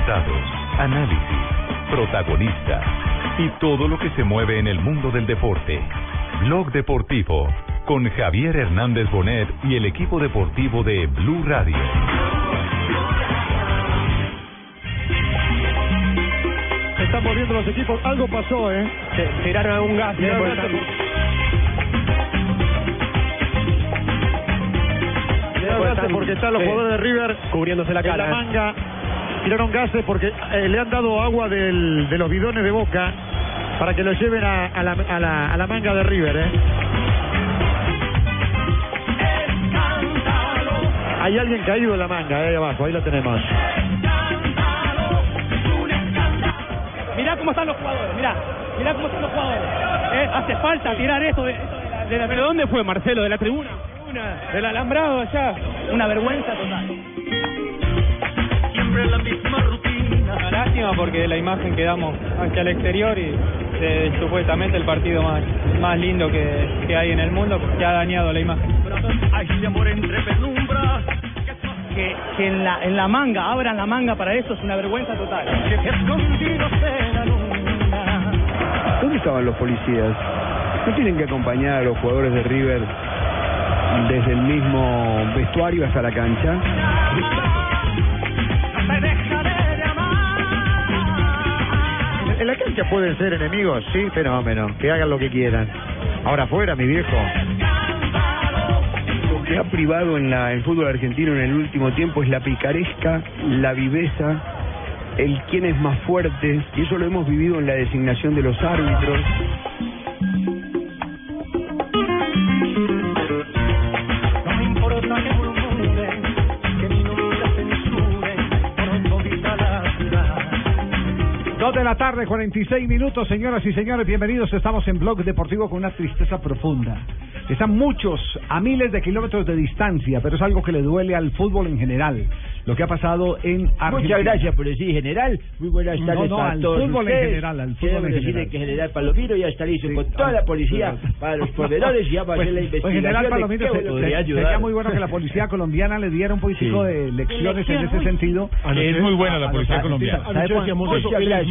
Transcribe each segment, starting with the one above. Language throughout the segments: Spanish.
Resultados, análisis, protagonistas y todo lo que se mueve en el mundo del deporte. Blog Deportivo con Javier Hernández Bonet y el equipo deportivo de Blue Radio. Se están moviendo los equipos. Algo pasó, ¿eh? Se tiraron a un gas. Porque están los Sí. jugadores de River Cubriéndose la en la cara. manga. Tiraron gases porque eh, le han dado agua de los bidones de boca para que lo lleven a, a la, a la- a la manga de River, ¿eh? Hay alguien caído en la manga, eh, ahí abajo, ahí lo tenemos. Mirá cómo están los jugadores, mirá. Mirá cómo están los jugadores. Eh, hace falta tirar esto de, de la, de la- ¿Pero dónde fue Marcelo? ¿De la tribuna? Una, del alambrado allá. Una vergüenza total. Siempre la misma rutina. Una lástima porque la imagen que damos hacia el exterior y de, supuestamente el partido más, más lindo que, que hay en el mundo que ha dañado la imagen. Que, que en, la, en la manga, abran la manga para eso es una vergüenza total. ¿Dónde estaban los policías? ¿No tienen que acompañar a los jugadores de River desde el mismo vestuario hasta la cancha? En la cancha pueden ser enemigos, sí, fenómeno, que hagan lo que quieran. Ahora afuera, mi viejo. Lo que ha privado en la, el fútbol argentino en el último tiempo es la picaresca, la viveza, el quién es más fuerte, y eso lo hemos vivido en la designación de los árbitros. Dos de la tarde, 46 minutos, señoras y señores, bienvenidos. Estamos en Blog Deportivo con una tristeza profunda. Están muchos a miles de kilómetros de distancia, pero es algo que le duele al fútbol en general. Lo que ha pasado en Argentina. Muchas gracias por decir general. Muy buenas No, tardes no, para al todos fútbol en ustedes. general, al fútbol Quiero en decirle general. que general Palomiro ya está listo Sí, con toda la policía para los proveedores y ya va a Pues, hacer la pues, investigación. general de Palomino, se- se- sería muy bueno que la policía colombiana le diera un poquitico Sí. de lecciones en ese sentido. Es muy buena la policía colombiana.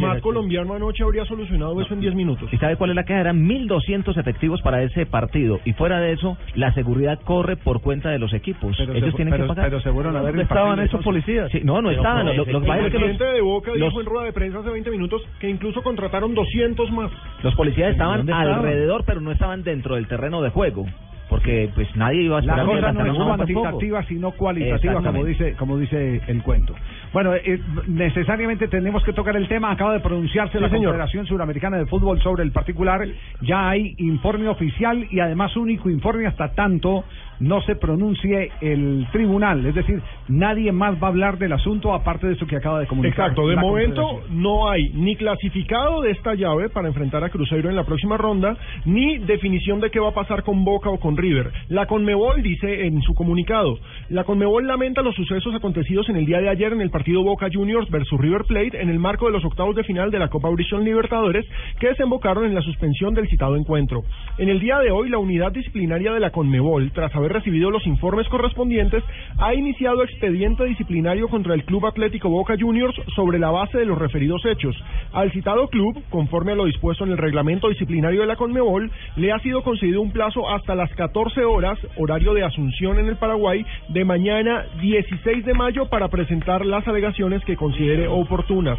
Argentinos. Anoche ¿Sabe decíamos cuál- eso, Muchas el gracias, SMAT Nacho. colombiano anoche habría solucionado eso en 10 minutos. ¿Y sabe cuál es la queja? Eran 1.200 efectivos para ese partido. Y fuera de eso, la seguridad corre por cuenta de los equipos. Pero Ellos se- tienen pero- que pagar. pero seguro no haber ¿Dónde impartido estaban esos policías? Sí, no, no Pero estaban. Lo, lo que El presidente los, de Boca los- dijo en rueda de prensa hace 20 minutos que incluso contrataron 200 más. los policías estaban ¿Dónde estaban? alrededor, pero no estaban dentro del terreno de juego. Porque pues nadie iba a La esperar que cosa no es cuantitativa, sino cualitativa, como dice, como dice el cuento. Bueno, eh, necesariamente tenemos que tocar el tema. Acaba de pronunciarse Sí, la señor. Confederación Suramericana de Fútbol sobre el particular. Ya hay informe oficial y además único informe hasta tanto no se pronuncie el tribunal. Es decir, nadie más va a hablar del asunto aparte de eso que acaba de comunicar. Exacto, de momento no hay ni clasificado de esta llave para enfrentar a Cruzeiro en la próxima ronda, ni definición de qué va a pasar con Boca o con River. La Conmebol dice en su comunicado, la Conmebol lamenta los sucesos acontecidos en el día de ayer en el partido Boca Juniors versus River Plate en el marco de los octavos de final de la Copa Brishon Libertadores que desembocaron en la suspensión del citado encuentro. En el día de hoy, la unidad disciplinaria de la Conmebol, tras haber recibido los informes correspondientes, ha iniciado expediente disciplinario contra el Club Atlético Boca Juniors sobre la base de los referidos hechos. Al citado club, conforme a lo dispuesto en el reglamento disciplinario de la Conmebol, le ha sido concedido un plazo hasta las 14 horas, horario de Asunción en el Paraguay, de mañana 16 de mayo para presentar las alegaciones que considere oportunas.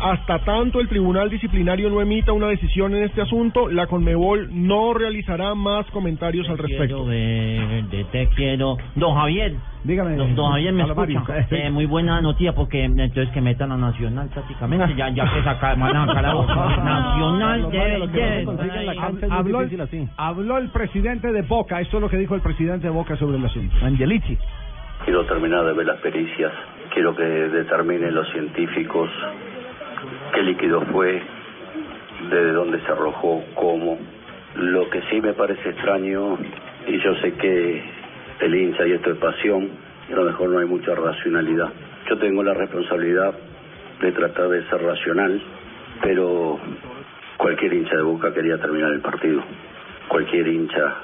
Hasta tanto el Tribunal Disciplinario no emita una decisión en este asunto, la Conmebol no realizará más comentarios al respecto. Te quiero. Don Javier. Dígame. Don, don Javier, me escucha. Eh, muy buena noticia porque entonces que metan a Nacional prácticamente. Ya, ya que saca, van a sacar a Boca. Nacional debe, debe- Habló el, habló el presidente de Boca, esto es lo que dijo el presidente de Boca sobre el asunto. Angelici. Quiero terminar de ver las pericias quiero que determinen los científicos qué líquido fue, desde dónde se arrojó, cómo. Lo que sí me parece extraño, y yo sé que el hincha y esto es pasión, y a lo mejor no hay mucha racionalidad. Yo tengo la responsabilidad de tratar de ser racional, pero cualquier hincha de Boca quería terminar el partido. Cualquier hincha,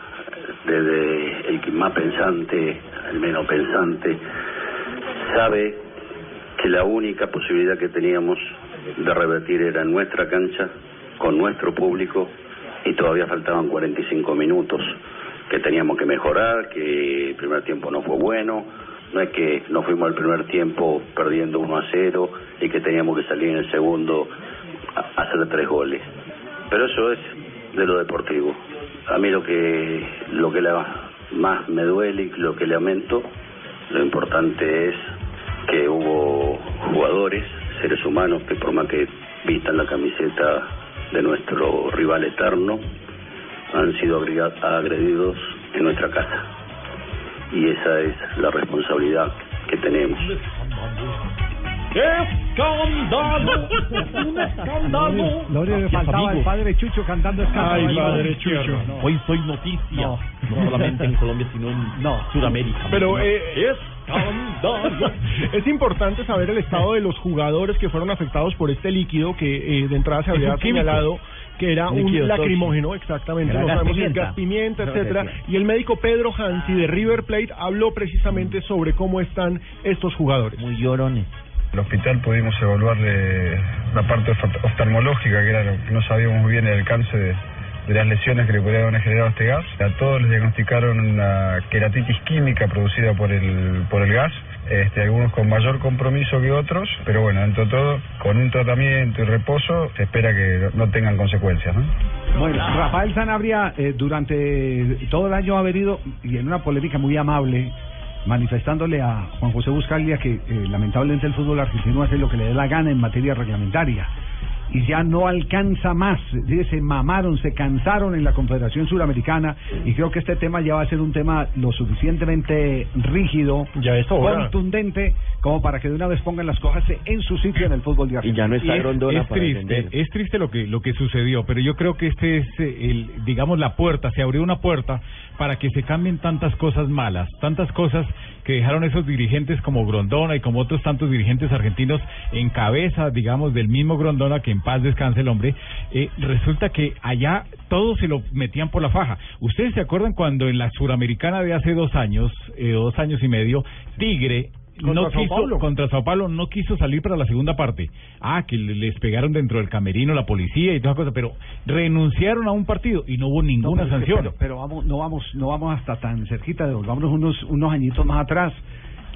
desde el más pensante, el menos pensante, sabe que la única posibilidad que teníamos de revertir era nuestra cancha, con nuestro público, y todavía faltaban 45 minutos que teníamos que mejorar, que el primer tiempo no fue bueno, no es que nos fuimos al primer tiempo perdiendo 1 a 0 y que teníamos que salir en el segundo a hacer tres goles. Pero eso es de lo deportivo. A mí lo que lo que la- más me duele y lo que lamento, lo importante es que hubo jugadores, seres humanos, que por más que vistan la camiseta de nuestro rival eterno, han sido agredidos en nuestra casa. Y esa es la responsabilidad que tenemos. ¡Escándalo! ¡Un escándalo! Lo único que faltaba el padre Chucho cantando escándalo. Ay, padre Chucho. Hoy soy noticia. No, solamente en Colombia, sino en Sudamérica. Pero eh, Escándalo. es importante saber el estado de los jugadores que fueron afectados por este líquido que eh, de entrada se Es había señalado que era un lacrimógeno, exactamente, Era no gas sabemos si es pimienta. gas pimienta, Creo que etcétera. Y el médico Pedro Hansi de River Plate habló precisamente sobre cómo están estos jugadores. Muy llorones. el hospital pudimos evaluarle la parte oft- oftalmológica, que era lo que no sabíamos muy bien el alcance de, de las lesiones que le podrían haber generado este gas. A todos les diagnosticaron una queratitis química producida por el, por el gas. Este, algunos con mayor compromiso que otros, pero bueno, dentro de todo, con un tratamiento y reposo, se espera que no tengan consecuencias. ¿no? Bueno, Rafael Sanabria eh, durante todo el año ha venido y en una polémica muy amable manifestándole a Juan José Buscaglia que eh, lamentablemente el fútbol argentino hace lo que le dé la gana en materia reglamentaria y ya no alcanza más. Dice, Se mamaron, se cansaron en la Confederación Suramericana y creo que este tema ya va a ser un tema lo suficientemente rígido, hora. contundente, como para que de una vez pongan las cosas en su sitio en el fútbol de Argentina. Y es, es triste, es triste lo que lo que sucedió, pero yo creo que este es eh, el digamos la puerta, se abrió una puerta para que se cambien tantas cosas malas, tantas cosas que dejaron esos dirigentes como Grondona y como otros tantos dirigentes argentinos en cabeza, digamos, del mismo Grondona, que en paz descanse el hombre, eh, resulta que allá todos se lo metían por la faja. ¿Ustedes se acuerdan cuando en la Suramericana de hace dos años, eh, dos años y medio, Tigre no Sao quiso, Paulo. contra Sao Paulo no quiso salir para la segunda parte. Ah, que le- les pegaron dentro del camerino la policía y todas esas cosas, pero renunciaron a un partido y no hubo ninguna No, pero es que- sanción. Pero, pero vamos, no vamos, no vamos hasta tan cerquita, volvámonos unos, unos añitos más atrás.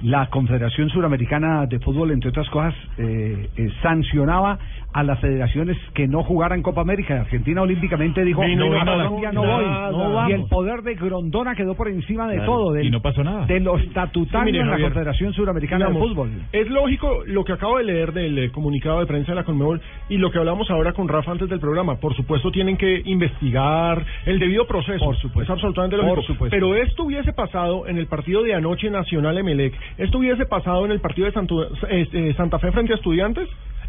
La Confederación Suramericana de Fútbol, entre otras cosas, eh, eh, sancionaba a las federaciones que no jugaran Copa América. Argentina olímpicamente dijo, Vino, no, vino, Colombia no voy. no y el poder de Grondona quedó por encima de Claro, todo, del- y no pasó nada. de lo estatutario Sí, en la Javier, Confederación Suramericana de Fútbol. Es lógico lo que acabo de leer del eh, comunicado de prensa de la Conmebol y lo que hablamos ahora con Rafa antes del programa. Por supuesto, tienen que investigar el debido proceso. Por supuesto. Es absolutamente lógico. Por supuesto. Pero esto hubiese pasado en el partido de anoche Nacional Emelec. Esto hubiese pasado en el partido de eh, eh, Santa Fe frente a Estudiantes.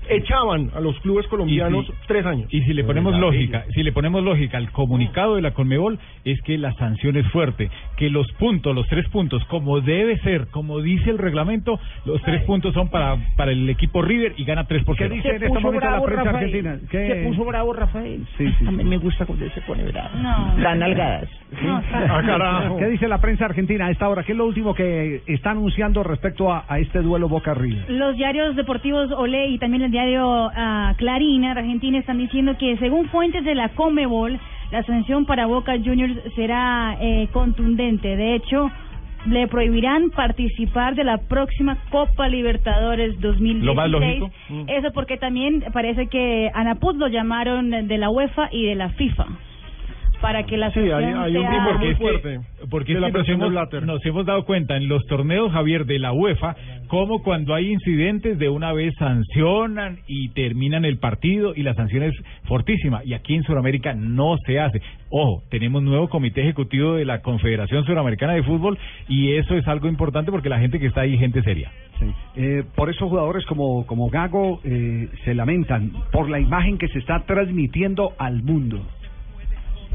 Echaban a los clubes colombianos si- tres años. Y si le ponemos lógica, si le ponemos lógica al comunicado de la Conmebol es que la sanción es fuerte, que los puntos, los tres puntos, como debe ser, como dice el reglamento, los tres puntos son para para el equipo River y gana tres por ¿Qué dice en este momento la prensa argentina? ¿Qué- Se puso bravo Rafael. Sí, sí, A mí me gusta cuando se pone bravo. No. Las nalgadas. Ah, ¿Qué dice la prensa argentina a esta hora? ¿Qué es lo último que está anunciando respecto a, a este duelo Boca River? Los diarios deportivos Olé y también el diario ah, Clarín Argentina están diciendo que según fuentes de la Comebol, la sanción para Boca Juniors será eh, contundente. De hecho, le prohibirán participar de la próxima Copa Libertadores 2016. Lo más lógico. Eso porque también parece que a Naput lo llamaron de la UEFA y de la FIFA. Para que la Sí, sanción hay- hay un sea... tipo porque es que nos hemos, nos hemos dado cuenta en los torneos, Javier, de la UEFA, como cuando hay incidentes de una vez sancionan y terminan el partido y la sanción es fortísima. Y aquí en Sudamérica no se hace. Ojo, tenemos nuevo comité ejecutivo de la Confederación Suramericana de Fútbol y eso es algo importante porque la gente que está ahí gente seria. Eh, por eso jugadores como, como Gago eh, se lamentan por la imagen que se está transmitiendo al mundo.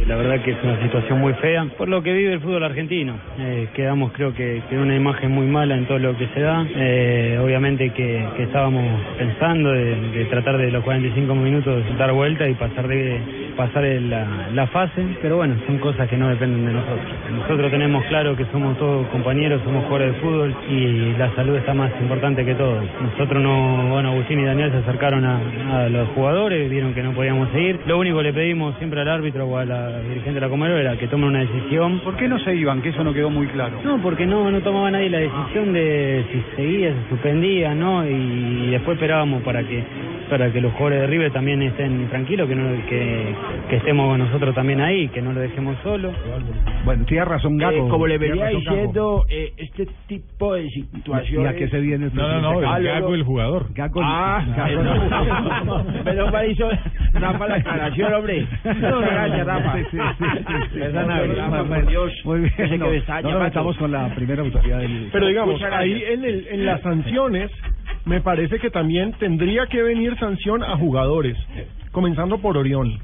La verdad que es una situación muy fea por lo que vive el fútbol argentino. Eh, quedamos creo que, en una imagen muy mala en todo lo que se da. Eh, obviamente que, estábamos pensando de, tratar de los 45 minutos dar vuelta y pasar de pasar la fase, pero bueno, son cosas que no dependen de nosotros. Nosotros tenemos claro que somos todos compañeros, somos jugadores de fútbol y la salud está más importante que todo. Nosotros no, bueno, Agustín y Daniel se acercaron a, a los jugadores, vieron que no podíamos seguir. Lo único que le pedimos siempre al árbitro o a la dirigente de la Comero era que tome una decisión. ¿Por qué no se iban? Que eso no quedó muy claro. No, porque no, no tomaba nadie la decisión de si seguía, se suspendía, ¿no? Y después esperábamos para que para que los jugadores de River también estén tranquilos, que, no, que, que estemos nosotros también ahí, que no lo dejemos solo. Bueno, tiene razón Gago. Eh, como le venía diciendo, eh, este tipo de situaciones... ¿Y a qué se viene el No, no, no, el Gago? Gago, el jugador. Gago, Ah, Gago. Pero mal hizo una mala aclaración, hombre. No, gracias, Rafa. Muy por Dios. Muy bien. No, no nos metamos con la primera autoridad del... Pero digamos, ahí en, el, en las sanciones, me parece que también tendría que venir sanción a jugadores, comenzando por Orión.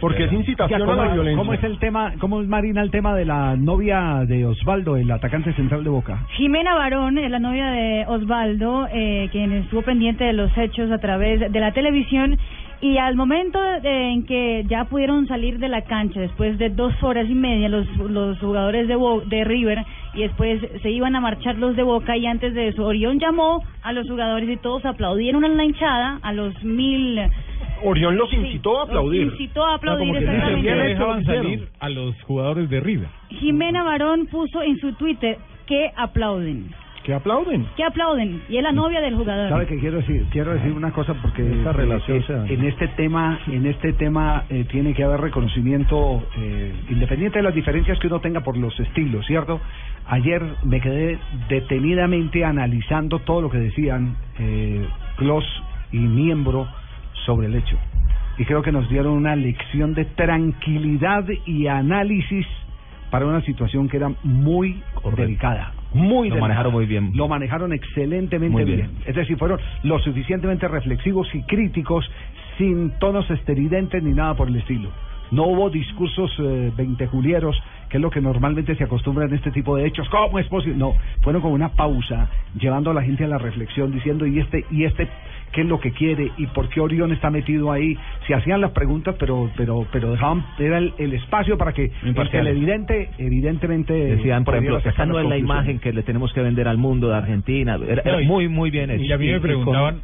porque es incitación a ¿Cómo, la violencia. ¿Cómo es el tema, cómo es Marina el tema de la novia de Osvaldo, el atacante central de Boca? Jimena Barón es la novia de Osvaldo, eh, quien estuvo pendiente de los hechos a través de la televisión. Y al momento de- en que ya pudieron salir de la cancha, después de dos horas y media, los, los jugadores de, Bo- de River, y después se iban a marchar los de Boca, y antes de eso, Orión llamó a los jugadores y todos aplaudieron en la hinchada, a los mil. Orión los incitó a aplaudir. Los incitó a aplaudir, Como que dejaban salir a los jugadores de River. Jimena Barón puso en su Twitter que aplauden. ¿Que aplauden? Que aplauden. Y es la novia del jugador. ¿Sabe qué quiero decir? Quiero decir una cosa porque Esta relación eh, en este tema, en este tema eh, tiene que haber reconocimiento eh, independiente de las diferencias que uno tenga por los estilos, ¿cierto? Ayer me quedé detenidamente analizando todo lo que decían eh, Klos y Miembro sobre el hecho. Y creo que nos dieron una lección de tranquilidad y análisis para una situación que era muy delicada. Muy Lo manejaron muy bien. Lo manejaron excelentemente Muy bien. bien. Es decir, fueron lo suficientemente reflexivos y críticos sin tonos esteridentes ni nada por el estilo. No hubo discursos eh, veintejulieros, que es lo que normalmente se acostumbra en este tipo de hechos. ¿Cómo es posible? No, fueron con una pausa, llevando a la gente a la reflexión, diciendo, ¿y este, y este qué es lo que quiere? ¿Y por qué Orión está metido ahí? Se hacían las preguntas, pero pero pero dejaban, era el, el espacio para que el televidente, evidentemente... Decían, por ejemplo, esta no es la imagen que le tenemos que vender al mundo de Argentina. Era, era No, y- muy, muy bien hecho. y a mí me preguntaban-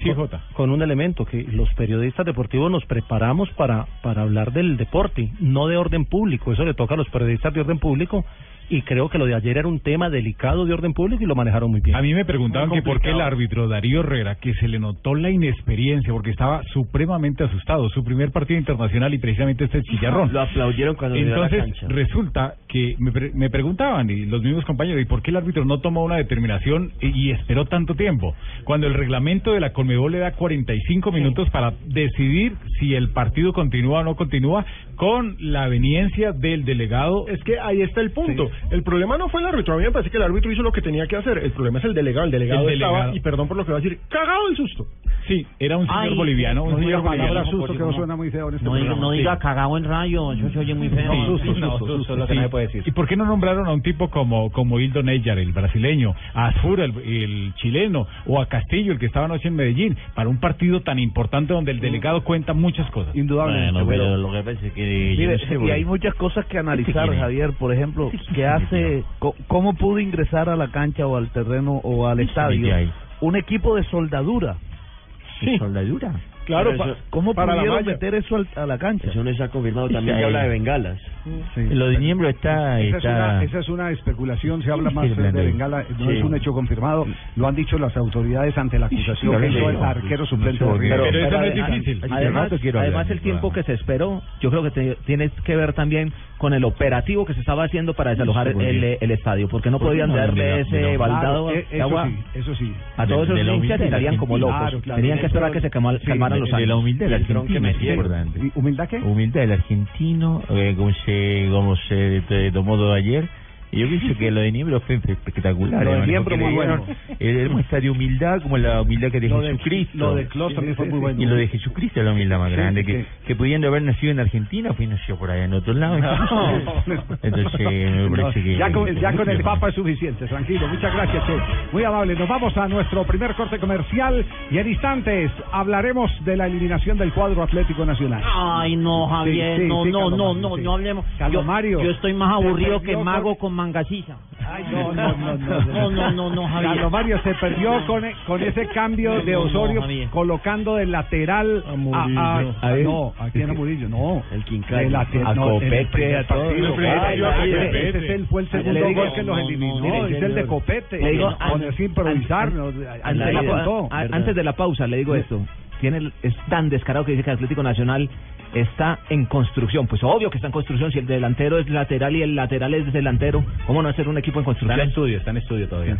Sí, con, con un elemento que los periodistas deportivos nos preparamos para, para hablar del deporte, no de orden público. Eso le toca a los periodistas de orden público y creo que lo de ayer era un tema delicado de orden público y lo manejaron muy bien. A mí me preguntaban que por qué el árbitro Darío Herrera, que se le notó la inexperiencia, porque estaba supremamente asustado, su primer partido internacional y precisamente este chillarrón. Lo aplaudieron cuando a la Entonces cancha. resulta que me, pre- me preguntaban y los mismos compañeros, ¿y por qué el árbitro no tomó una determinación y, y esperó tanto tiempo? Cuando el reglamento de la Conmebol le da 45 minutos para decidir si el partido continúa o no continúa con la aveniencia del delegado. Es que ahí está el punto. El problema no fue el árbitro. A mí me parece que el árbitro hizo lo que tenía que hacer. El problema es el delegado. El delegado, El estaba, y perdón por lo que voy a decir, cagado el susto. Sí, era un señor Ay, boliviano, un no señor diga palabra boliviano. susto que no suena muy feo en este No diga, programa. no diga cagado en rayo, eso se oye muy feo. Sí, Sí, sí, no, susto, susto, sí. lo que no se puede decir. ¿Y por qué no nombraron a un tipo como, como Hildo Neyar, el brasileño, a Azfur, el, el chileno, o a Castillo, el que estaba anoche en Medellín, para un partido tan importante donde el delegado cuenta muchas cosas? Indudablemente. Bueno, pero lo que pasa es que yo Mire, no sé, y hay muchas cosas que analizar? Javier. Por ejemplo, ¿qué hace, co- cómo pudo ingresar a la cancha o al terreno o al Sí, estadio sí, un equipo de soldadura? ¿Qué soldadura? Claro, Pero eso- ¿cómo para la pudieron malla. meter eso al- a la cancha? Eso no se ha confirmado, también Sí. se habla de bengalas. Lo de Niembro está... Esa es, está... una, esa es una especulación, se habla más Sí, de Blandón. Bengala, no Sí. es un hecho confirmado, lo han dicho las autoridades ante la acusación Pero que hizo sí, el arquero suplente de. River. Pero eso no es Además- difícil. Además, hablar. además el tiempo que se esperó, yo creo que te- tiene que ver también con el operativo que se estaba haciendo para desalojar Sí, el, el estadio, porque no podían darle ese baldado eh, de eso agua sí, eso sí. a todos De- esos hinchas y salían como locos. Claro, claro. Tenían que esperar a que se calmaran los de la humildad del que argentino, metieron. importante. ¿Humildad qué? Humildad del argentino, eh, como se, como se tomó todo ayer. Y yo pienso que lo de Niembro fue espectacular. Lo de Niembro muy bueno. eh, muestra de humildad como la humildad que de Lo de- Jesucristo. lo de Klos también fue muy bueno. Y lo de Jesucristo es la humildad más Sí, grande. sí. Que, que pudiendo haber nacido en Argentina, fue nacido por allá en otro lado. Entonces, me parece que... ya, con, ya con el Papa es suficiente, tranquilo. Muchas gracias, Che. Muy amable. Nos vamos a nuestro primer corte comercial y en instantes hablaremos de la eliminación del cuadro Atlético Nacional. Ay, no, Javier, Sí, sí, no, sí, no, no, no, sí. no hablemos. Yo, Mario, yo estoy más aburrido que mago con mangasiza. No, no, no, no, No, no, no, no, Javier. Carlos Mario se perdió con, e- con ese cambio No, de no, no, Osorio colocando de lateral a, Murillo. a- A ver. no, aquí era Murillo, no. El De Quincay. lateral, A no, el Copete, a. El Ay, ay, ese el- fue el segundo gol que los no, no, eliminó, es el de. Copete. Le digo, ponerse a improvisar, no, Antes de, la a- pausa, le digo esto. Tiene, el- es tan descarado que dice que Atlético Nacional está en construcción. Pues obvio que está en construcción. Si el delantero es lateral y el lateral es delantero, ¿cómo no hacer un equipo en construcción? Está en estudio, está en estudio todavía.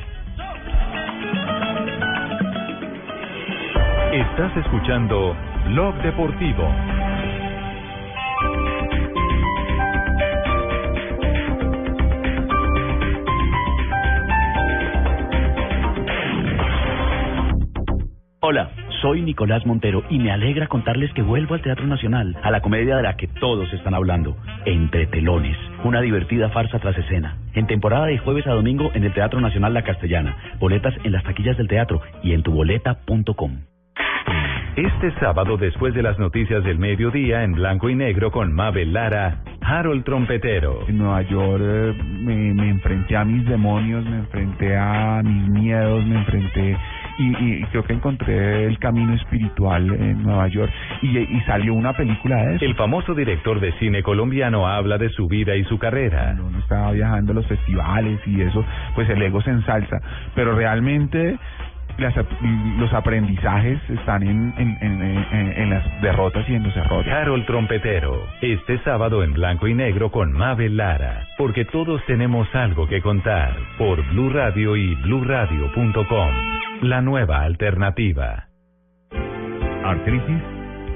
Estás escuchando Blog Deportivo. Hola, soy Nicolás Montero y me alegra contarles que vuelvo al Teatro Nacional, a la comedia de la que todos están hablando, Entre Telones, una divertida farsa tras escena. En temporada de jueves a domingo en el Teatro Nacional La Castellana. Boletas en las taquillas del teatro y en tuboleta.com. Este sábado, después de las noticias del mediodía, en blanco y negro con Mabel Lara, Harold Trompetero. En Nueva York eh, me, me enfrenté a mis demonios, me enfrenté a mis miedos, me enfrenté y, y creo que encontré el camino espiritual en Nueva York y, y salió una película de eso. El famoso director de cine colombiano habla de su vida y su carrera. Cuando uno estaba viajando a los festivales y eso, pues el ego se ensalza, pero realmente las los aprendizajes están en, en, en, en- en las derrotas y en los errores. Harold Trompetero, este sábado en blanco y negro con Mabel Lara, porque todos tenemos algo que contar por Blue Radio y bluradio.com. La nueva alternativa. Artritis,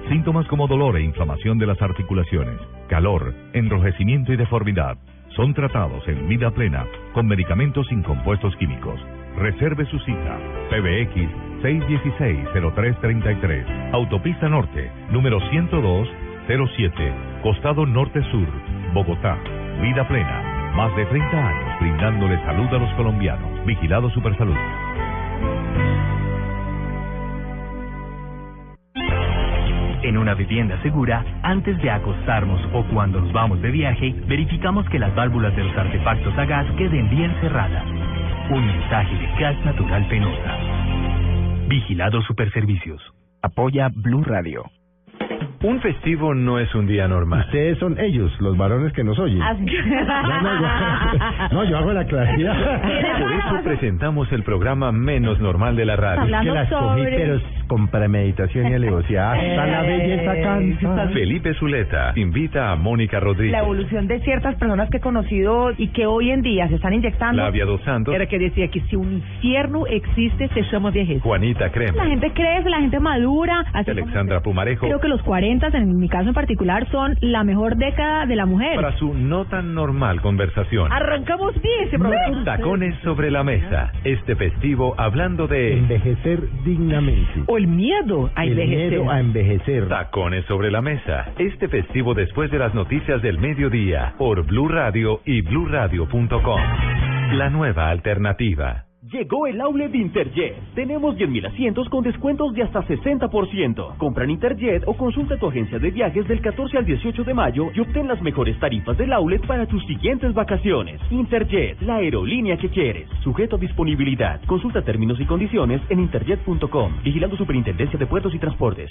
síntomas como dolor e inflamación de las articulaciones, calor, enrojecimiento y deformidad son tratados en vida plena con medicamentos sin compuestos químicos. Reserve su cita. PBX 616-0333. Autopista Norte, número 10207, Costado Norte Sur, Bogotá. Vida plena. Más de 30 años brindándole salud a los colombianos. Vigilado Supersalud. En una vivienda segura, antes de acostarnos o cuando nos vamos de viaje, verificamos que las válvulas de los artefactos a gas queden bien cerradas. Un mensaje de Gas Natural Penosa. Vigilado Superservicios. Apoya Blue Radio. Un festivo no es un día normal. Ustedes son ellos, los varones que nos oyen. No, no, yo, no, yo hago la claridad. Por eso presentamos el programa menos normal de la radio. Es que las cogí, pero con premeditación y alevosía. Hasta la belleza cansa. Felipe Zuleta invita a Mónica Rodríguez. La evolución de ciertas personas que he conocido y que hoy en día se están inyectando. Flavia Dos Santos. Era que decía que si un infierno existe, se llama vejez. Juanita La Crema. gente crece, la gente madura. Así como- Alexandra Pumarejo. Creo que los 40, en mi caso en particular, son la mejor década de la mujer. Para su no tan normal conversación. Arrancamos bien ese programa. Tacones sobre la mesa. Este festivo hablando de Envejecer dignamente. O el miedo a El envejecer. miedo a envejecer. Tacones sobre la mesa. Este festivo después de las noticias del mediodía por Blue Radio y bluradio.com. La nueva alternativa. Llegó el outlet Interjet. Tenemos 10.000 asientos con descuentos de hasta 60%. Compra en Interjet o consulta tu agencia de viajes del 14 al 18 de mayo y obtén las mejores tarifas del outlet para tus siguientes vacaciones. Interjet, la aerolínea que quieres. Sujeto a disponibilidad. Consulta términos y condiciones en interjet.com. Vigilando Superintendencia de Puertos y Transportes.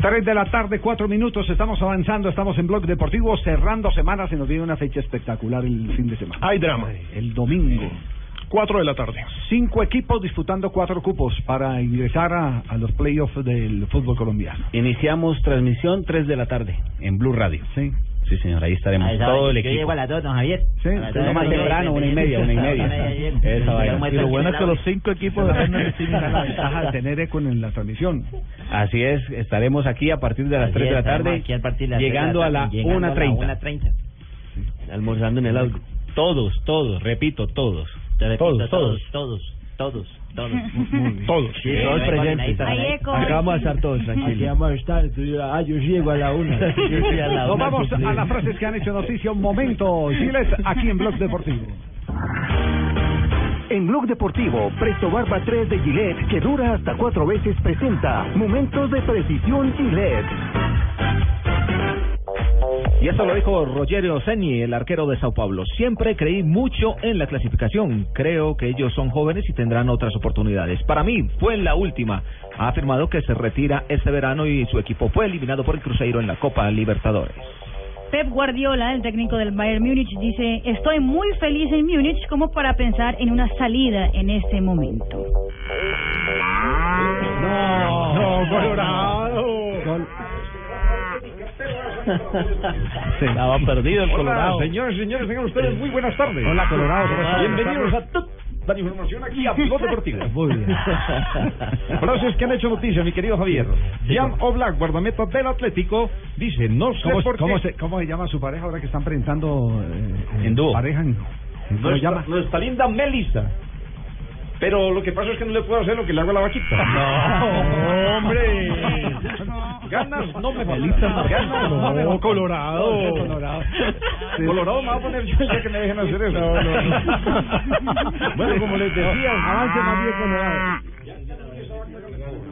3 de la tarde, 4 minutos, estamos avanzando, estamos en Blog Deportivo, cerrando semana, se nos viene una fecha espectacular el fin de semana. Hay drama. El domingo. 4 de la tarde. Cinco equipos disputando cuatro cupos para ingresar a, a los playoffs del fútbol colombiano. Iniciamos transmisión 3 de la tarde en Blue Radio. Sí. Sí, señor, ahí estaremos todo el yo equipo. llego a las dos, don Javier. Sí, no más yo temprano, una y media, una y media. Esa vaina. Y lo bueno es que los cinco equipos de sí mismos. la ventaja de tener eco en la transmisión. Así es, estaremos aquí a partir de las Así 3 de la tarde, aquí a partir de las llegando a tres de la tarde, llegando a la 1.30. 1:30. Almorzando en el auto. Todos, todos, repito, todos. Te repito, Todos, todos. todos, todos, todos. Todos. Sí, todos presentes. ahí vamos a estar todos tranquilos. vamos a estar. Ah, yo llego a la una. Nos vamos a las frases que han hecho noticia. Un momento, Giles, aquí en Blog Deportivo. En Blog Deportivo, Presto Barba 3 de Gillette, que dura hasta cuatro veces, presenta Momentos de Precisión Gillette. Y esto lo dijo Rogerio Ceni, el arquero de Sao Paulo. Siempre creí mucho en la clasificación. Creo que ellos son jóvenes y tendrán otras oportunidades. Para mí fue la última. Ha afirmado que se retira este verano y su equipo fue eliminado por el Cruzeiro en la Copa Libertadores. Pep Guardiola, el técnico del Bayern Múnich, dice, estoy muy feliz en Múnich como para pensar en una salida en este momento. No, no, Colorado. Estaba perdido el Hola, Colorado. señores, señores, tengan ustedes muy buenas tardes. Hola, Colorado, ¿cómo están? Bienvenidos a toda la información aquí a Blog Deportivo. Muy bien. Frases que han hecho noticia, mi querido Javier. Jan Oblak, guardameta del Atlético, dice, no sé ¿Cómo- por cómo qué... se- ¿Cómo se llama su pareja ahora que están presentando eh, En dúo. Pareja en... ¿Cómo se Nuestra- llama? nuestra linda Melissa. Pero lo que pasa es que no le puedo hacer lo que le hago a la vaquita. No, hombre. Ganas no me faltan. Ganas no No. Colorado. No, Colorado. Colorado me va a poner yo ya que me dejen hacer eso. No, no, no. bueno, como les decía, avance más bien Colorado.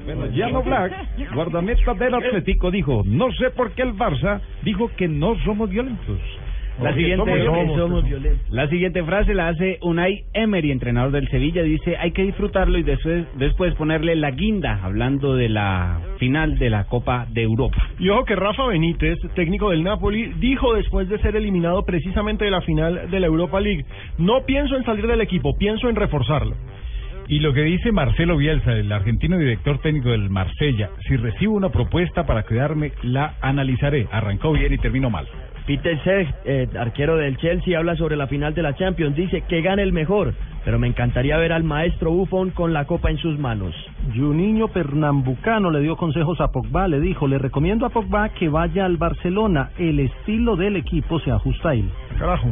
Bueno, Jan Black, guardameta del Atlético, dijo, no sé por qué el Barça dijo que no somos violentos. La Porque siguiente, somos violentos. la siguiente frase la hace Unai Emery, entrenador del Sevilla. Dice, hay que disfrutarlo y después, después ponerle la guinda, hablando de la final de la Copa de Europa. Y ojo que Rafa Benítez, técnico del Napoli, dijo después de ser eliminado precisamente de la final de la Europa League, no pienso en salir del equipo, pienso en reforzarlo. Y lo que dice Marcelo Bielsa, el argentino director técnico del Marsella, si recibo una propuesta para quedarme, la analizaré. Arrancó bien y terminó mal. Peter Cech, eh, arquero del Chelsea, habla sobre la final de la Champions. Dice que gane el mejor, pero me encantaría ver al maestro Buffon con la copa en sus manos. Juninho Pernambucano le dio consejos a Pogba, le dijo, le recomiendo a Pogba que vaya al Barcelona, el estilo del equipo se ajusta a él. Carajo.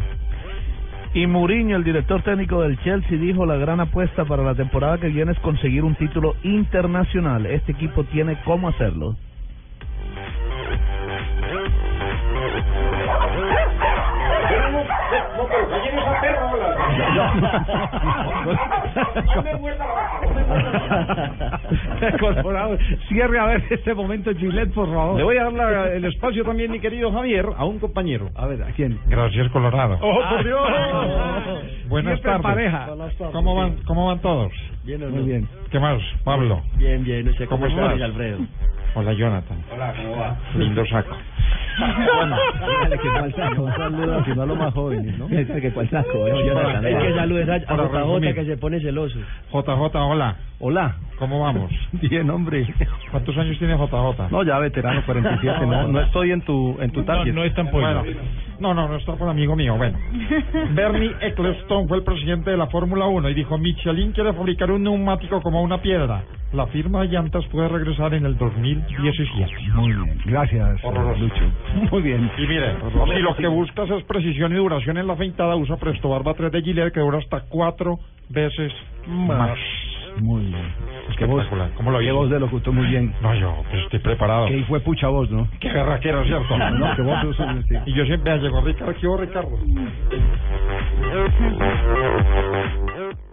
Y Mourinho, el director técnico del Chelsea, dijo la gran apuesta para la temporada que viene es conseguir un título internacional. Este equipo tiene cómo hacerlo. Colorado, cierre a ver este momento Gillette, por favor. Le voy a dar la- el espacio también, mi querido Javier, a un compañero. A ver, ¿a quién? Gracias, Colorado. ¡Oh, por Dios! Buenas tardes. pareja. ¿Cómo van, ¿Cómo van todos? Bien, Muy bien. ¿Qué más, Pablo? Bien, bien. ¿Usted ¿Cómo cómo, está, estás? Alfredo? Hola, Jonathan. Hola, ¿cómo va? Lindo saco. Bueno, dígale que cuál saco. Un saludo, sino a los más jóvenes, ¿no? Este que cuál saco, No, Jonathan. es que saludes a, JJ resumir. que se pone celoso. JJ, hola. Hola. ¿Cómo vamos? Bien, hombre. ¿Cuántos años tiene JJ? No, ya veterano, 47. No, no estoy en tu, en tu target. No, no es tan Bueno, no, no, no está por amigo mío. Bueno, Bernie Ecclestone fue el presidente de la Fórmula 1 y dijo, Michelin quiere fabricar un neumático como una piedra. La firma de llantas puede regresar en el 2017. Muy bien, gracias, Horroroso. Lucho. Muy bien. Y mire, si lo que buscas es precisión y duración en la feintada, usa Presto Barba 3 de Gillette que dura hasta cuatro veces más. Muy bien. Qué voz. ¿Cómo lo qué voz de locutor muy bien. No, yo pues, estoy preparado. Que fue pucha voz, ¿no? Qué berraquero, ¿cierto? No, qué voz es un- sí. Y yo siempre me llego, Ricardo, ¿qué hubo, Ricardo?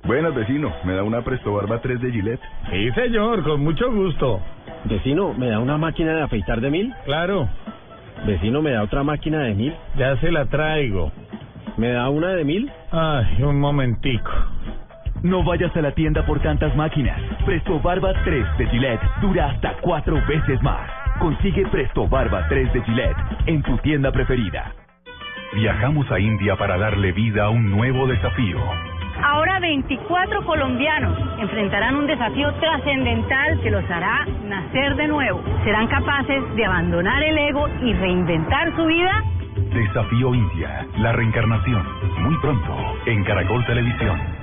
Buenas, vecino. ¿Me da una Presto Barba 3 de Gillette? Sí, señor, con mucho gusto. Vecino, ¿me da una máquina de afeitar de mil? Claro. Vecino, ¿me da otra máquina de mil? Ya se la traigo. ¿Me da una de mil? Ay, un momentico. No vayas a la tienda por tantas máquinas. Presto Barba 3 de Gillette dura hasta cuatro veces más. Consigue Presto Barba 3 de Gillette en tu tienda preferida. Viajamos a India para darle vida a un nuevo desafío. Ahora 24 colombianos enfrentarán un desafío trascendental que los hará nacer de nuevo. ¿Serán capaces de abandonar el ego y reinventar su vida? Desafío India, la reencarnación. Muy pronto, en Caracol Televisión.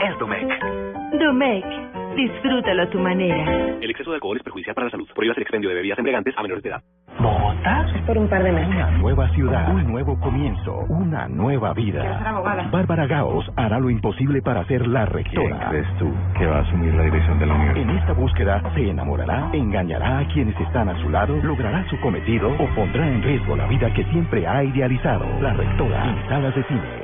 es Domecq. Domecq, disfrútalo a tu manera. El exceso de alcohol es perjudicial para la salud. Prohíbas el expendio de bebidas embriagantes a menores de edad. ¿Bogotá? Por un par de meses. Una nueva ciudad, un nuevo comienzo, una nueva vida. Bárbara Gaos hará lo imposible para ser la rectora. crees tú que va a asumir la dirección de la universidad? En esta búsqueda se enamorará, engañará a quienes están a su lado, logrará su cometido o pondrá en riesgo la vida que siempre ha idealizado. La rectora en salas de cine.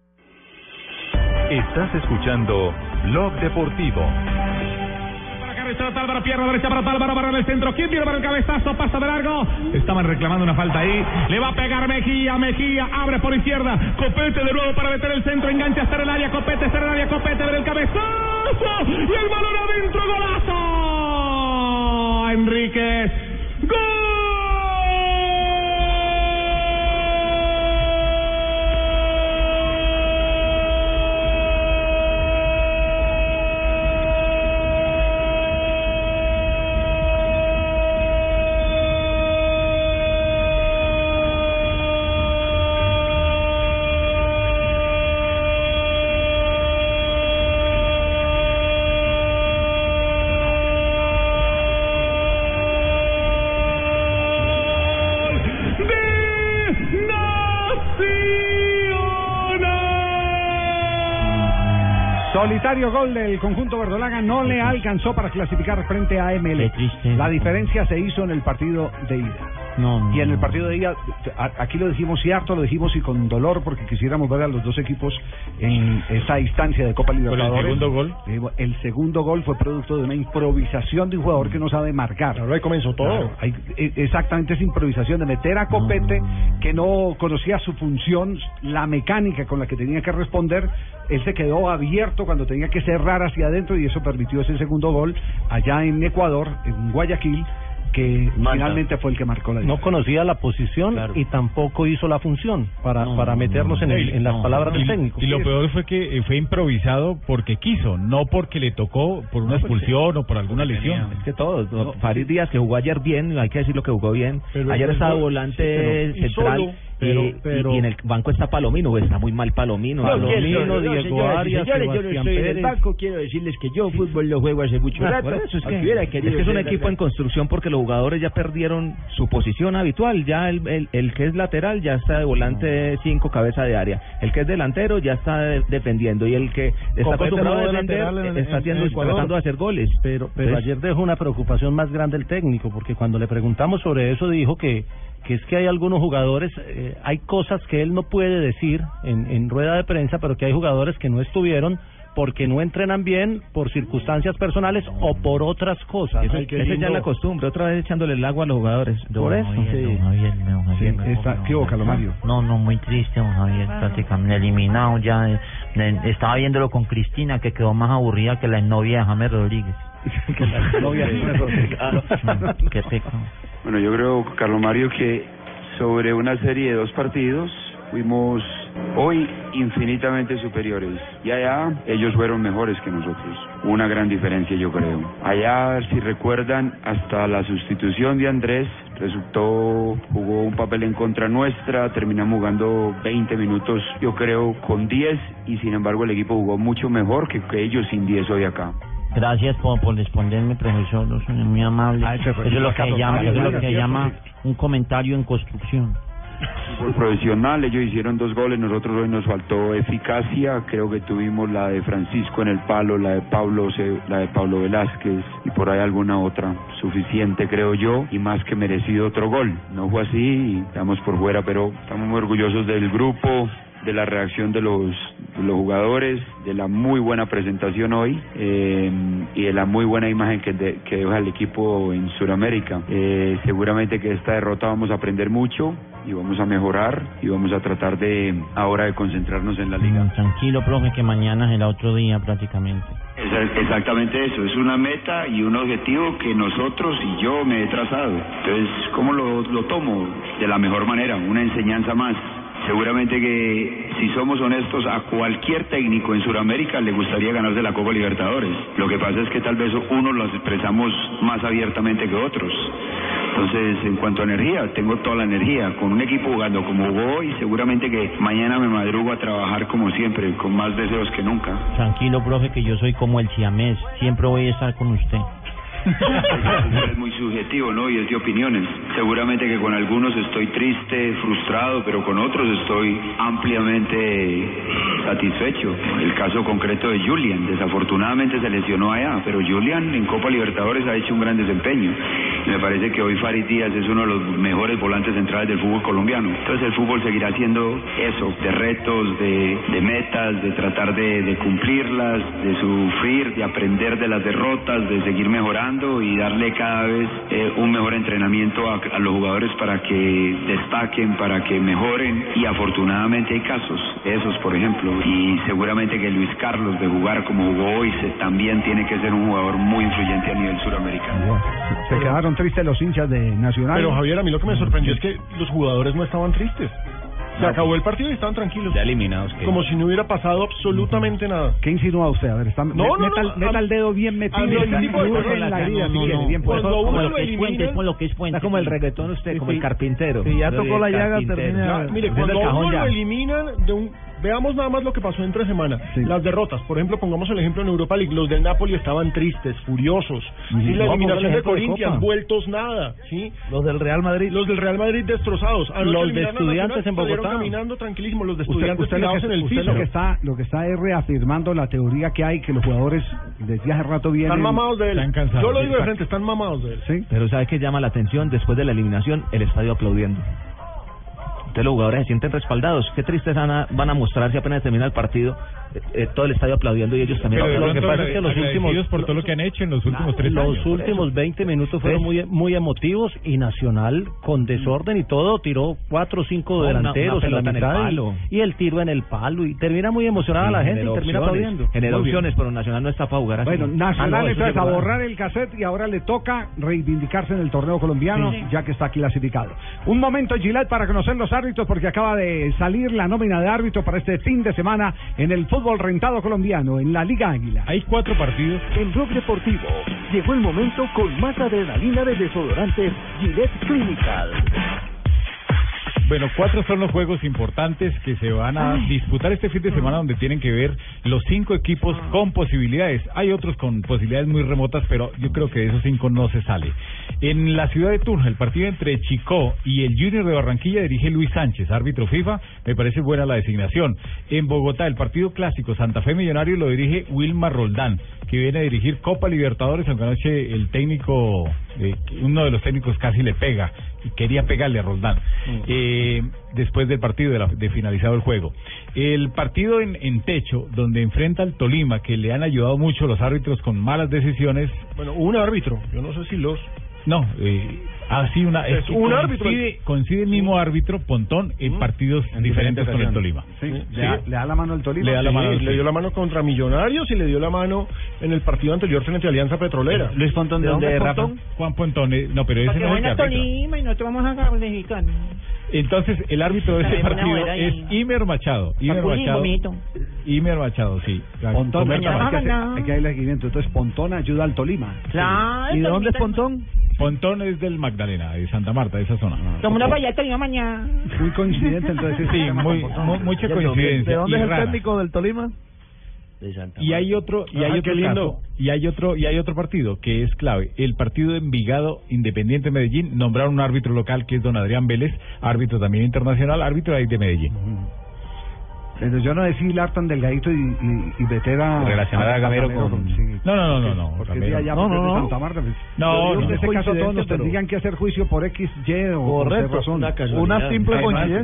Estás escuchando Blog Deportivo. Álvaro, pierna derecha para Álvaro, para el centro. ¿Quién viene para el cabezazo? Pasa de largo. Estaban reclamando una falta ahí. Le va a pegar Mejía, Mejía, abre por izquierda. Copete de nuevo para meter el centro. Engancha hasta el área. Copete, hasta el área. Copete, ver el cabezazo. Y el balón adentro. Golazo. Enríquez. Solitario gol del conjunto verdolaga no le alcanzó para clasificar frente a ML. La diferencia se hizo en el partido de ida. No, Y en el partido de ida, aquí lo dijimos cierto, lo dijimos y con dolor porque quisiéramos ver a los dos equipos en esa instancia de Copa el Libertadores. segundo gol? Eh, El segundo gol fue producto de una improvisación de un jugador que no sabe marcar. Ahora ahí comenzó todo. Claro, hay- e- exactamente esa improvisación de meter a Copete que no conocía su función, la mecánica con la que tenía que responder. Él se quedó abierto cuando tenía que cerrar hacia adentro y eso permitió ese segundo gol allá en Ecuador, en Guayaquil, que finalmente fue el que marcó la No diferencia. conocía la posición y tampoco hizo la función para, para meternos en, el- en las palabras del técnico. Y lo peor fue que eh, fue improvisado porque quiso, no porque le tocó por una expulsión o por alguna lesión. Es que todo, no, Farid Díaz que jugó ayer bien, hay que decirlo que jugó bien. Pero ayer estaba volante sí, central solo, pero- y, pero- y en el banco está Palomino, está muy mal Palomino. No, Palomino, no, Diego Arias, yo no en el banco, quiero decirles que yo fútbol lo juego hace mucho Ah, rato. por eso es que, es querido que es un equipo en construcción porque los jugadores ya perdieron su posición habitual. Ya el, el, el que es lateral ya está de volante 5 cabeza de área. El que es delantero ya está de- defendiendo. Y el que está acostumbrado a de defender en- está en- haciendo, tratando de hacer goles. Pero, pero Entonces, ayer dejó una preocupación más grande el técnico, porque cuando le preguntamos sobre eso dijo que, que es que hay algunos jugadores, eh, hay cosas que él no puede decir en, en rueda de prensa, pero que hay jugadores que no estuvieron porque no entrenan bien por circunstancias personales o por otras cosas. Eso, esa ya es la costumbre, otra vez echándole el agua a los jugadores. Por eso. Sí. Sí, está, ¿Qué boca, Mario? No, no, muy triste, don Javier, prácticamente eliminado ya. eh, estaba viéndolo con Cristina, que quedó más aburrida que la novia de James Rodríguez. Que la novia Rodríguez. Mm, Qué pecado. Bueno, yo creo, Carlos Mario, que sobre una serie de dos partidos fuimos hoy infinitamente superiores. Y allá ellos fueron mejores que nosotros. Una gran diferencia, yo creo. Allá, si recuerdan, hasta la sustitución de Andrés resultó, jugó un papel en contra nuestra, terminamos jugando 20 minutos, yo creo, con 10 y sin embargo el equipo jugó mucho mejor que, que ellos sin 10 hoy acá. Gracias por, por responderme, profesor. no soy muy amable. Ay, Eso es lo que llama, eso es lo que llama un comentario en construcción. Fútbol profesional, ellos hicieron dos goles, nosotros hoy nos faltó eficacia, creo que tuvimos la de Francisco en el palo, la de Pablo, la de Pablo Velázquez y por ahí alguna otra, suficiente creo yo y más que merecido otro gol. No fue así y estamos por fuera, pero estamos muy orgullosos del grupo, de la reacción de los, de los jugadores, de la muy buena presentación hoy eh, y de la muy buena imagen que, de- que deja el equipo en Sudamérica. Eh, seguramente que esta derrota vamos a aprender mucho y vamos a mejorar y vamos a tratar de ahora de concentrarnos en la liga. Mm, Tranquilo, profe, que mañana será otro día prácticamente. Es exactamente eso, es una meta y un objetivo que nosotros y yo me he trazado. Entonces, ¿cómo lo, lo tomo? De la mejor manera, una enseñanza más. Seguramente que si somos honestos, a cualquier técnico en Sudamérica le gustaría ganarse la Copa Libertadores. Lo que pasa es que tal vez unos los expresamos más abiertamente que otros. Entonces, en cuanto a energía, tengo toda la energía. Con un equipo jugando como jugó hoy, seguramente que mañana me madrugo a trabajar como siempre, con más deseos que nunca. Tranquilo, profe, que yo soy como el siamés. Siempre voy a estar con usted. Es muy subjetivo, ¿no? Y es de opiniones. Seguramente que con algunos estoy triste, frustrado, pero con otros estoy ampliamente satisfecho. El caso concreto de Julian, desafortunadamente se lesionó allá, pero Julian en Copa Libertadores ha hecho un gran desempeño. Me parece que hoy Farid Díaz es uno de los mejores volantes centrales del fútbol colombiano. Entonces el fútbol seguirá siendo eso, de retos, de, metas, de tratar de cumplirlas, de sufrir, de aprender de las derrotas, de seguir mejorando y darle cada vez eh, un mejor entrenamiento a, a los jugadores para que destaquen, para que mejoren. Y afortunadamente hay casos, esos por ejemplo. Y seguramente que Luis Carlos de jugar como jugó hoy se- también tiene que ser un jugador muy influyente a nivel suramericano. Se quedaron tristes los hinchas de Nacional. Pero Javier, a mí lo que me sorprendió es que los jugadores no estaban tristes. Se acabó el partido y estaban tranquilos. Ya eliminados. Como si no hubiera pasado absolutamente nada. ¿Qué insinúa usted? A ver, está, No, no, meta, no, meta a- el dedo bien metido en tipo de la- herida, bien puesto. Como lo lo que es puente, elimina- como lo que es puente. Está como el reggaetón usted, como el carpintero. Sí, ya tocó la llaga, termina- mire, cuando el a cajón uno lo eliminan de un... Veamos nada más lo que pasó entre semana. Las derrotas. Por ejemplo, pongamos el ejemplo en Europa League. Los del Napoli estaban tristes, furiosos. Y Sí, la eliminación de de Corinthians, Copa. vueltos nada. ¿sí? Los del Real Madrid. Los del Real Madrid destrozados. Anoche Los de Estudiantes Nacional, en Bogotá. caminando tranquilísimos. Los de Usted, estudiantes usted que, en el usted piso. lo que está lo que está es reafirmando la teoría que hay que los jugadores desde hace rato vienen Están mamados de él. Están cansados. Yo lo digo de frente, están mamados de él. Sí. Pero ¿sabe qué llama la atención? Después de la eliminación, el estadio aplaudiendo. Entonces los jugadores se sienten respaldados. Qué tristes van a, van a mostrar si apenas termina el partido, eh, eh, todo el estadio aplaudiendo y ellos también. Pero de aplaudiendo. pronto agradecidos por todo lo que han hecho en los últimos tres los años. últimos 20 minutos fueron muy muy emotivos y Nacional con desorden y todo tiró cuatro o cinco una- delanteros una en la pelota en el mitad y- el tiro en el palo y termina muy emocionada la gente y termina aplaudiendo. Bien. opciones, pero Nacional no está para jugar así. Bueno, Nacional Ah, no, entonces a borrar el cassette y ahora le toca reivindicarse en el torneo colombiano, Sí. ya que está clasificado. Un momento, Gillette, para conocer los árbitros, porque acaba de salir la nómina de árbitro para este fin de semana en el fútbol rentado colombiano, en la Liga Águila. Hay cuatro partidos. En Blog Deportivo llegó el momento con más adrenalina de desodorantes Gillette Clinical. Bueno, cuatro son los juegos importantes que se van a disputar este fin de semana donde tienen que ver los cinco equipos con posibilidades. Hay otros con posibilidades muy remotas, pero yo creo que de esos cinco no se sale. En la ciudad de Tunja, el partido entre Chicó y el Junior de Barranquilla dirige Luis Sánchez, árbitro FIFA. Me parece buena la designación. En Bogotá, el partido clásico Santa Fe Millonario lo dirige Wilmar Roldán, que viene a dirigir Copa Libertadores, aunque anoche el técnico, eh, uno de los técnicos casi le pega, quería pegarle a Roldán eh, después del partido de, la- de finalizado el juego. El partido en, en techo, donde enfrenta al Tolima, que le han ayudado mucho los árbitros con malas decisiones. Bueno, un árbitro, yo no sé si los... No, eh, así una Es un árbitro. coincide, coincide el mismo árbitro Pontón en partidos diferentes con el Tolima. Sí, Le, da, le da la mano al Tolima. Le, da la Sí, mano, sí. le dio la mano contra Millonarios y le dio la mano en el partido anterior frente a Alianza Petrolera. Luis Pontón, ¿de dónde es, Rafa? Juan Pontón, eh, no, pero ese no es el. Tolima y nosotros vamos a calificar. Entonces, el árbitro de ese partido es. Imer Machado. Imer Machado. Imer Machado, sí. Pontón, hay que, darle seguimiento. Entonces, Pontón ayuda al Tolima. Claro, ¿Y de dónde es. Pontón? Pontón es del Magdalena, de Santa Marta, de esa zona. Como una vaya Tolima mañana. Muy coincidente, entonces. Sí, muy, mu- mucha coincidencia. ¿De dónde y es el técnico del Tolima? Y hay otro, y hay Ah, otro qué lindo. caso, y hay otro, y hay otro partido que es clave. El partido de Envigado Independiente Medellín nombraron un árbitro local que es don Adrián Vélez, árbitro también internacional, árbitro ahí de Medellín. Pero yo no decía hilar tan delgadito y, y, y meter a... Relacionar a Gamero con- sí. No, no, no, no, no, Porque allá, No, no, de no. Santa Marta. pues. No, no, en no. este caso todos nos Coincidencia, pero- tendrían que hacer juicio por X, Y o por Correcto, Z razón. una Además-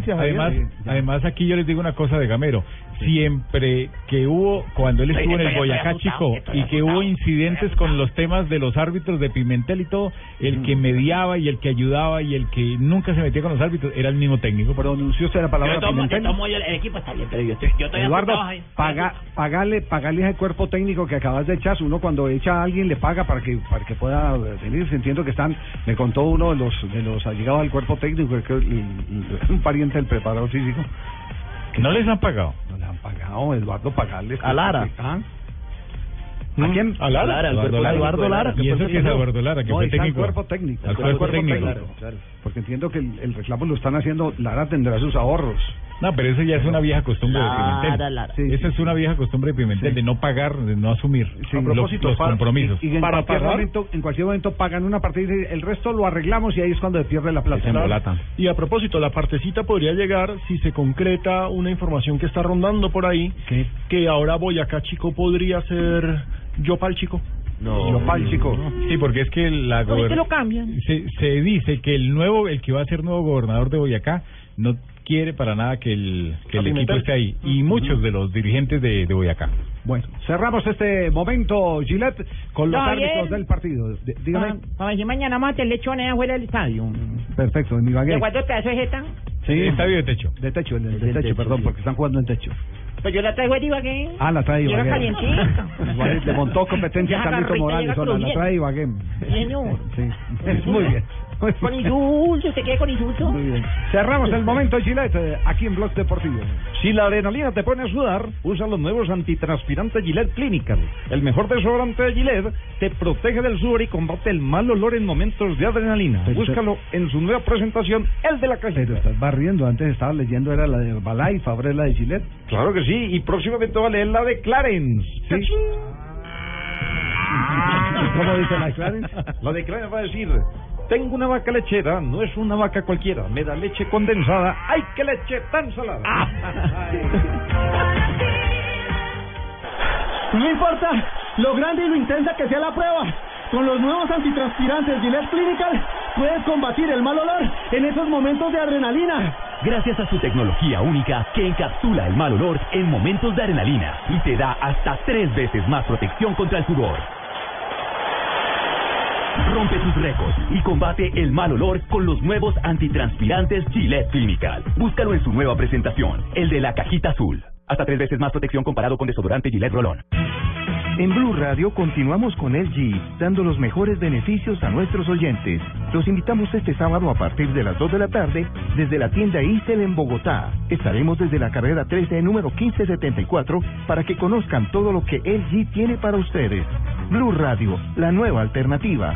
Además, además aquí yo les digo una cosa de Gamero. Siempre que hubo, cuando él estuvo en el Boyacá Chico y que hubo incidentes con los temas de los árbitros de Pimentel y todo, el que mediaba y el que ayudaba y el que nunca se metía con los árbitros era el mismo técnico. Pronunció usted la palabra Yo tomo, yo Pimentel. tomo yo- el equipo está bien, yo estoy, yo Eduardo, ahí. paga, pagale, pagale ese cuerpo técnico que acabas de echar. Uno cuando echa a alguien le paga para que para que pueda venir. Entiendo que están, me contó uno de los de los allegados al cuerpo técnico, que un pariente del preparador físico. ¿No les han pagado? No les han pagado, Eduardo, pagarles. A Lara. ¿Ah? ¿A quién? A Lara, Eduardo cuerpo Lara. Eduardo. ¿Y eso es Eduardo Lara? Que No, fue técnico. cuerpo técnico. Al cuerpo técnico. Porque entiendo que el, el reclamo lo están haciendo, Lara tendrá sus ahorros. No, pero eso ya es una vieja costumbre Lara, de Pimentel. Lara. Esa es una vieja costumbre de Pimentel, de no pagar, de no asumir Sí, lo- los, para- compromisos. Y, y en, cualquier momento, en cualquier momento pagan una parte y dicen, el resto lo arreglamos y ahí es cuando pierde la plata. Y a propósito, la partecita podría llegar si se concreta una información que está rondando por ahí, que ahora Boyacá Chico podría ser Yopal Chico. No. Yopal Chico. Sí, porque es que la ¿Por qué gober- lo cambian? se, se dice que el nuevo, el que va a ser nuevo gobernador de Boyacá, no quiere para nada que el, que ¿A el equipo esté ahí. Y muchos de los dirigentes de, de Boyacá. Bueno, cerramos este momento, Gillette, con los No, árbitros del partido. D- Dígame. Para, para mañana vamos a tener lechones afuera del estadio. Perfecto, en mi ¿De cuántos pedazos es esta? Sí, estadio de techo. De techo, el, el de techo, techo, perdón, sí. porque están jugando en techo. Pues yo la traigo de Ibagué. Ah, la trae Ibagué. calientita. Le montó competencia a Carlito Morales, la crujiente. trae Ibagué. Señor. Sí, muy bien. Con insulto, ¿usted quiere con insulto? Muy bien. Cerramos el momento, Gillette, eh, aquí en Blog Deportivo. Si la adrenalina te pone a sudar, usa los nuevos antitranspirantes Gillette Clinical. El mejor desodorante de Gillette te protege del sudor y combate el mal olor en momentos de adrenalina. Pero- Búscalo en su nueva presentación, el de la cajita. Pero estás barriendo, antes estaba leyendo, era la de Balay, Fabre la de Gillette. Claro que sí, y próximamente va a leer la de Clarence. ¿Cómo dice la Clarence? La de Clarence va a decir, tengo una vaca lechera, no es una vaca cualquiera, me da leche condensada, ¡ay qué leche tan salada! No importa lo grande y lo intensa que sea la prueba. Con los nuevos antitranspirantes Gillette Clinical puedes combatir el mal olor en esos momentos de adrenalina. Gracias a su tecnología única que encapsula el mal olor en momentos de adrenalina y te da hasta tres veces más protección contra el sudor. Rompe tus récords y combate el mal olor con los nuevos antitranspirantes Gillette Clinical. Búscalo en su nueva presentación, el de la cajita azul. Hasta tres veces más protección comparado con desodorante Gillette Rolón. En Blue Radio continuamos con LG, dando los mejores beneficios a nuestros oyentes. Los invitamos este sábado a partir de las 2 de la tarde desde la tienda Isel en Bogotá. Estaremos desde la carrera 13, número 1574, para que conozcan todo lo que LG tiene para ustedes. Blue Radio, la nueva alternativa.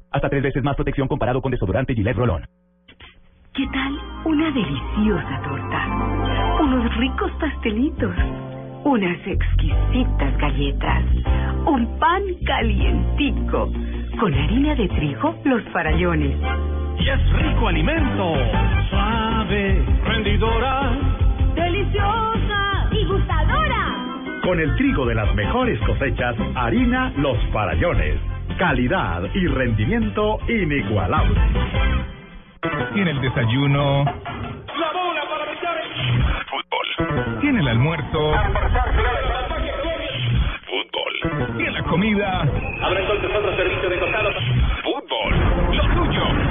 Hasta tres veces más protección comparado con desodorante Gillette Rolón. ¿Qué tal una deliciosa torta? Unos ricos pastelitos, unas exquisitas galletas, un pan calientico, con harina de trigo, los farallones. Y es rico alimento, suave, rendidora, deliciosa y gustadora. Con el trigo de las mejores cosechas, harina Los Farallones. Calidad y rendimiento inigualable. Tiene el desayuno. La bola para Fútbol. Tiene el almuerzo. Fútbol. Tiene la comida. Habrá entonces otro servicio de costado. Fútbol. Lo tuyo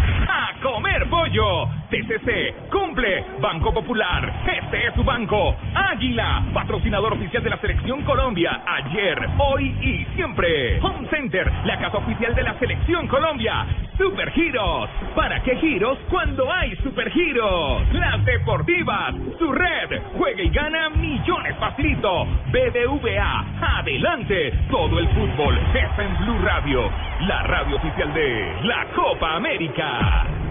Comer pollo. TCC cumple. Banco Popular. Este es su banco. Águila, patrocinador oficial de la Selección Colombia. Ayer, hoy y siempre. Home Center, la casa oficial de la Selección Colombia. Super Giros. ¿Para qué giros cuando hay Super Giros? Las Deportivas. Su red. Juega y gana millones facilito. BBVA. Adelante. Todo el fútbol está en Blue Radio. La radio oficial de la Copa América.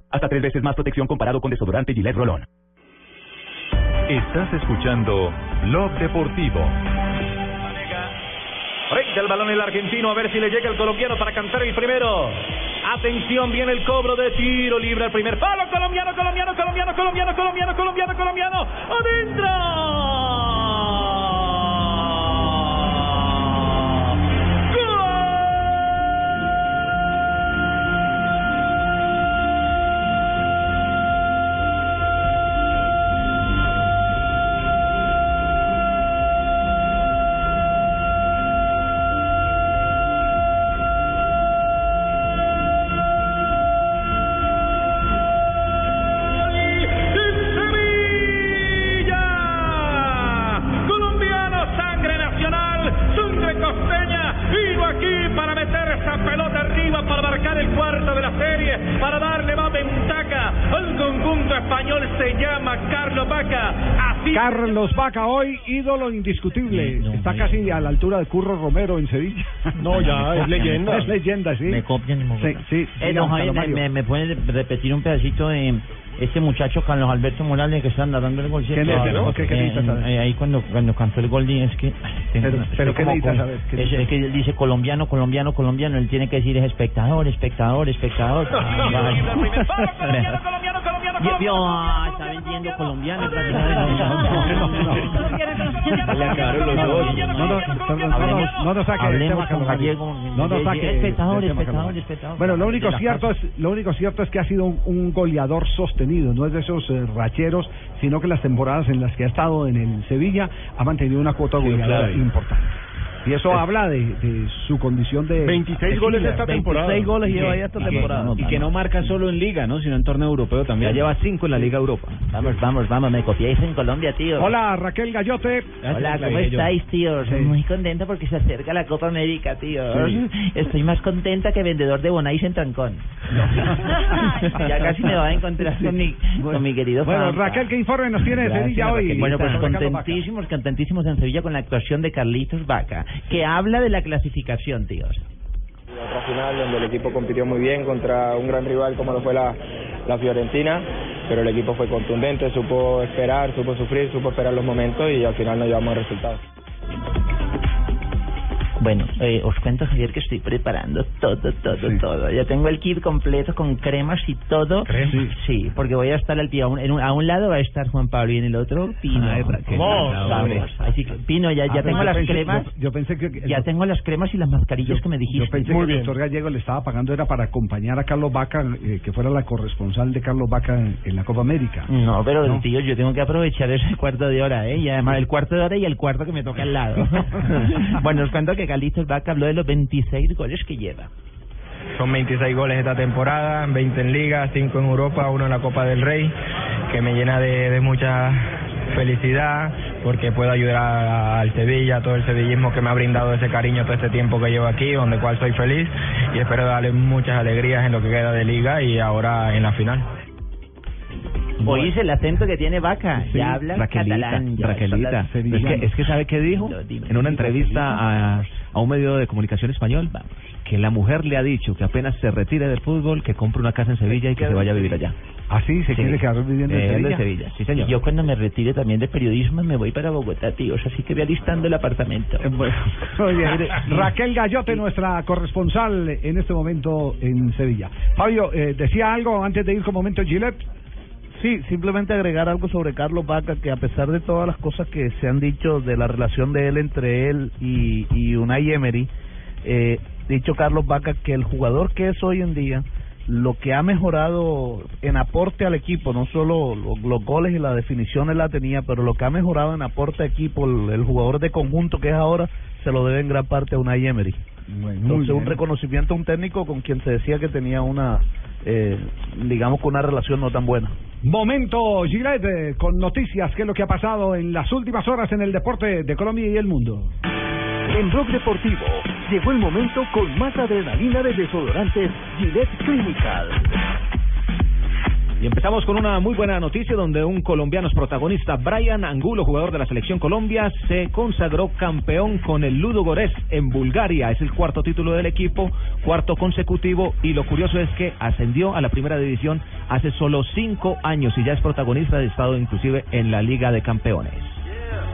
Hasta tres veces más protección comparado con desodorante Gillette Rolón. Estás escuchando Blog Deportivo. Frente al balón el argentino, a ver si le llega el colombiano para cantar el primero. Atención, viene el cobro de tiro libre al primer palo. Colombiano, colombiano, colombiano, colombiano, colombiano, colombiano, colombiano. ¡Adentro! Vaca, hoy ídolo indiscutible. Está casi a la altura de Curro Romero en Sevilla. No, ya, es leyenda. es leyenda, sí. Me copian y me Sí, sí. Eh, Javier, me, Mario. me, me puede repetir un pedacito de este muchacho Carlos Alberto Morales que está dando el gol? ¿Quién es ese, no? ¿Qué- qué Eh, necesitas saber? eh, ahí cuando, cuando cantó el gol, es que... Pero- estoy pero ¿qué como necesitas con- saber? ¿Qué Es, es que él dice colombiano, colombiano, colombiano. Él tiene que decir es espectador, espectador, espectador. Ah, está colombiano. No, nos nos. Bueno, lo único cierto es, lo único cierto es que ha sido un, goleador sostenido, no es de esos eh, racheros, sino que las temporadas en las que ha estado en el Sevilla ha mantenido una cuota goleadora importante. Y eso habla de, de su condición de 26 goles esta temporada. 26 goles Y lleva ya esta y que- temporada. Y que no marca solo en Liga, ¿no? Sino en torneo europeo también. Ya lleva 5 en la Liga Europa. Vamos, vamos, vamos, me copiáis en Colombia, tío. Hola, Raquel Gallote. Hola, ¿cómo estáis, tío? Sí. Muy contenta porque se acerca la Copa América, tío. Sí. Estoy más contenta que vendedor de Bonais en Trancón. ya casi me va a encontrar con mi, con mi querido Bueno. Raquel, ¿qué informe nos tiene de Gracias, Sevilla hoy? Bueno, pues contentísimos, contentísimos en Sevilla con la actuación de Carlitos Vaca, que habla de la clasificación, tíos. Otra final donde el equipo compitió muy bien contra un gran rival como lo fue la, la Fiorentina, pero el equipo fue contundente, supo esperar, supo sufrir, supo esperar los momentos y al final nos llevamos el resultado. Bueno, eh, os cuento, Javier, que estoy preparando todo, todo, todo. Ya tengo el kit completo con cremas y todo. Sí. Sí, porque voy a estar al pie. A un, en un- a un lado va a estar Juan Pablo y en el otro Pino. Vamos. hombre. Así que, Pino, ya, ya Ah, tengo yo las pensé- cremas. Yo, yo pensé que Ya tengo las cremas y las mascarillas que me dijiste. Yo pensé que el doctor Gallego le estaba pagando era para acompañar a Carlos Vaca, eh, que fuera la corresponsal de Carlos Vaca en, en la Copa América. No, pero No. tío, yo tengo que aprovechar ese cuarto de hora, ¿eh? Y además el cuarto de hora y el cuarto que me toca al lado. bueno, os cuento que Carlitos Vaca habló de los 26 goles que lleva. Son 26 goles esta temporada, 20 en Liga, 5 en Europa, uno en la Copa del Rey, que me llena de, de mucha felicidad porque puedo ayudar al Sevilla, a todo el sevillismo que me ha brindado ese cariño todo este tiempo que llevo aquí, donde cual soy feliz y espero darle muchas alegrías en lo que queda de Liga y ahora en la final. Oís el acento que tiene Vaca, Sí, ya habla Raquelita, catalán. ya Raquelita. habla Es que, es que sabe qué dijo en una entrevista a, a un medio de comunicación español que la mujer le ha dicho que apenas se retire del fútbol que compre una casa en Sevilla y que se vaya a vivir allá. ¿Ah, sí? ¿Se Sí. quiere quedar viviendo en Eh, Sevilla? de Sevilla, sí, señor. Yo cuando me retire también de periodismo me voy para Bogotá, tíos, así que voy alistando el apartamento. Eh, bien. Raquel Gallote, nuestra corresponsal en este momento en Sevilla. Fabio, eh, ¿decía algo antes de ir con Momento Gillette? Sí, simplemente agregar algo sobre Carlos Vaca, que a pesar de todas las cosas que se han dicho de la relación de él entre él y, y Unai Emery, eh, dicho Carlos Vaca que el jugador que es hoy en día, lo que ha mejorado en aporte al equipo, no solo lo- los, goles y la definición él la tenía, pero lo que ha mejorado en aporte al equipo, el, el jugador de conjunto que es ahora, se lo debe en gran parte a Unai Emery. Entonces, un reconocimiento a un técnico con quien se decía que tenía una, eh, digamos, que una relación no tan buena. Momento Gillette, eh, con noticias, qué es lo que ha pasado en las últimas horas en el deporte de Colombia y el mundo. En Blog Deportivo llegó el momento con más adrenalina de desodorantes Gillette Clinical. Y empezamos con una muy buena noticia donde un colombiano es protagonista, Brian Angulo, jugador de la selección Colombia, se consagró campeón con el Ludo Gores en Bulgaria. Es el cuarto título del equipo, cuarto consecutivo y lo curioso es que ascendió a la primera división hace solo cinco años y ya es protagonista de estado inclusive en la Liga de Campeones.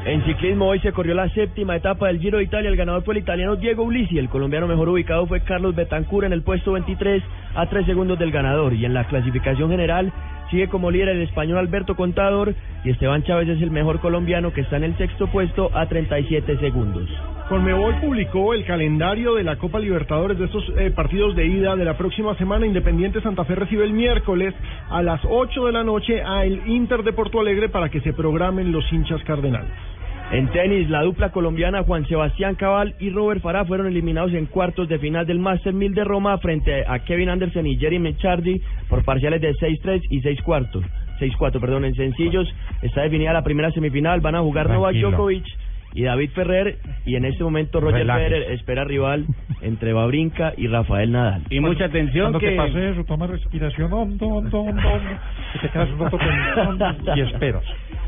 En ciclismo hoy se corrió la séptima etapa del Giro de Italia. El ganador fue el italiano Diego Ulisi. El colombiano mejor ubicado fue Carlos Betancur en el puesto 23 a 3 segundos del ganador. Y en la clasificación general sigue como líder el español Alberto Contador y Esteban Chávez es el mejor colombiano que está en el sexto puesto a 37 segundos. Conmebol publicó el calendario de la Copa Libertadores de estos eh, partidos de ida de la próxima semana. Independiente Santa Fe recibe el miércoles a las 8 de la noche a el Inter de Porto Alegre para que se programen los hinchas cardenales. En tenis, la dupla colombiana Juan Sebastián Cabal y Robert Farah fueron eliminados en cuartos de final del Master 1000 de Roma frente a Kevin Anderson y Jerry Mechardi por parciales de 6-3 y 6 cuartos. 6-4, perdón, en sencillos. Está definida la primera semifinal. Van a jugar Novak. Djokovic y David Ferrer. Y en este momento Roger Relájese. Federer espera rival entre Babrinka y Rafael Nadal. Y mucha atención Cuando que... te pase eso, toma respiración hondo, hondo, hondo, hondo, y te quedas un rato pensando y esperas.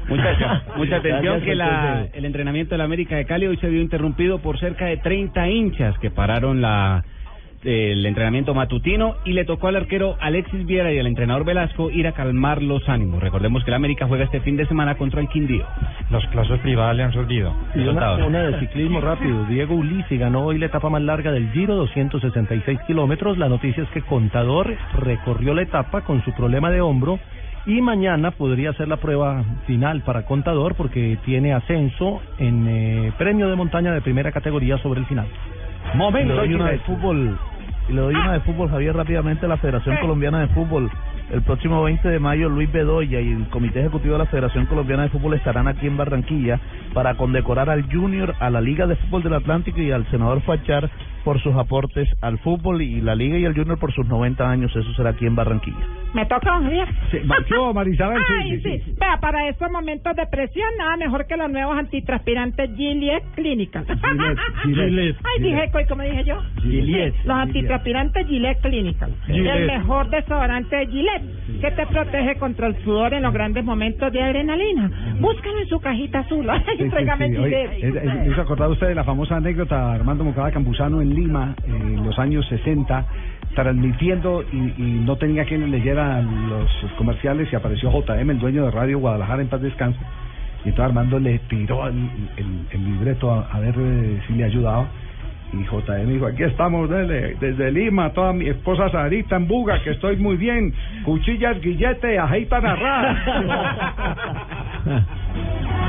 Mucha, mucha atención Gracias, que la, el entrenamiento de la América de Cali hoy se vio interrumpido por cerca de 30 hinchas que pararon la el entrenamiento matutino y le tocó al arquero Alexis Viera y al entrenador Velasco ir a calmar los ánimos. Recordemos que la América juega este fin de semana contra el Quindío. Las clases privadas le han servido. Y una, una de ciclismo rápido. Diego Ulisi ganó hoy la etapa más larga del Giro, 266 kilómetros. La noticia es que Contador recorrió la etapa con su problema de hombro y mañana podría ser la prueba final para Contador porque tiene ascenso en eh, premio de montaña de primera categoría sobre el final. Le doy una de fútbol, y le doy una de fútbol, Javier, rápidamente a la Federación Colombiana de Fútbol. El próximo 20 de mayo, Luis Bedoya y el Comité Ejecutivo de la Federación Colombiana de Fútbol estarán aquí en Barranquilla para condecorar al Junior, a la Liga de Fútbol del Atlántico y al senador Fachar por sus aportes al fútbol y la Liga y el Junior por sus 90 años. Eso será aquí en Barranquilla. ¿Me toca, don Javier? Sí, ma- ¿qué hubo, Marisabel? Sí, Ay, sí, sí. Vea, para estos momentos de presión, nada mejor que los nuevos antitranspirantes Gillette Clinical. Gillette, Ay, dije, ¿y ¿cómo dije yo? Gillette. Los antitranspirantes Gillette Clinical. Gillette. El mejor desodorante de Gillette, que te protege contra el sudor en los grandes momentos de adrenalina. Búscalo en su cajita azul. Ay, Sí, sí, tráigame sí. Oye, Gillette. ¿Me hizo acordar usted de la famosa anécdota de Armando Mocada Campuzano en Lima en los años 60 transmitiendo y, no tenía quien le leyera los comerciales y apareció JM, el dueño de Radio Guadalajara en paz descanse y entonces Armando le tiró el, el- libreto a, a ver eh, si le ayudaba Y JM dijo, aquí estamos desde, Lima, toda mi esposa Sarita en Buga, que estoy muy bien. Cuchillas, guillete, ajeita narrada.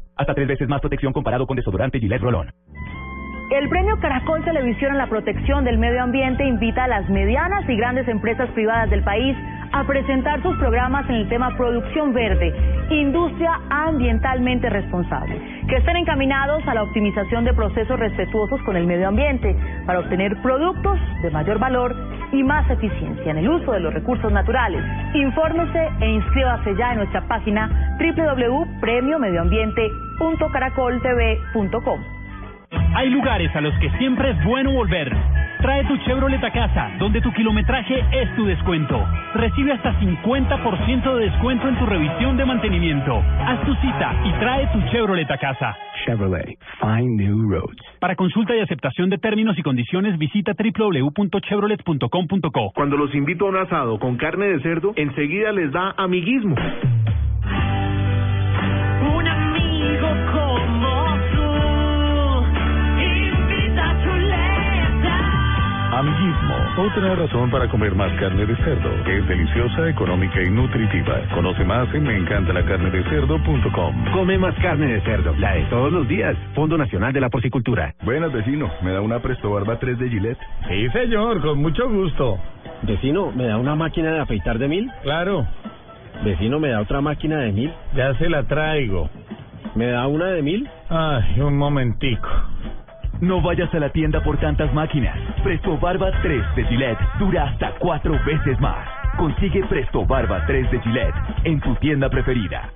Hasta tres veces más protección comparado con desodorante Gillette Rolón. El premio Caracol Televisión en la protección del medio ambiente invita a las medianas y grandes empresas privadas del país a presentar sus programas en el tema producción verde, industria ambientalmente responsable, que estén encaminados a la optimización de procesos respetuosos con el medio ambiente para obtener productos de mayor valor y más eficiencia en el uso de los recursos naturales. Infórmese e inscríbase ya en nuestra página www.premiomedioambiente.caracoltv.com. Hay lugares a los que siempre es bueno volver. Trae tu Chevrolet a casa, donde tu kilometraje es tu descuento. Recibe hasta 50% de descuento en tu revisión de mantenimiento. Haz tu cita y trae tu Chevrolet a casa. Chevrolet, find new roads. Para consulta y aceptación de términos y condiciones, visita www.chevrolet.com.co. Cuando los invito a un asado con carne de cerdo, enseguida les da amiguismo. Amiguismo, otra razón para comer más carne de cerdo, que es deliciosa, económica y nutritiva. Conoce más en meencantalacarnedecerdo.com. Come más carne de cerdo, la de todos los días. Fondo Nacional de la Porcicultura. Buenas, vecino. ¿Me da una Presto Barba 3 de Gillette? Sí, señor, con mucho gusto. Vecino, ¿me da una máquina de afeitar de mil? Claro. Vecino, ¿me da otra máquina de mil? Ya se la traigo. ¿Me da una de mil? Ay, un momentico. No vayas a la tienda por tantas máquinas. Presto Barba 3 de Gillette dura hasta cuatro veces más. Consigue Presto Barba 3 de Gillette en tu tienda preferida.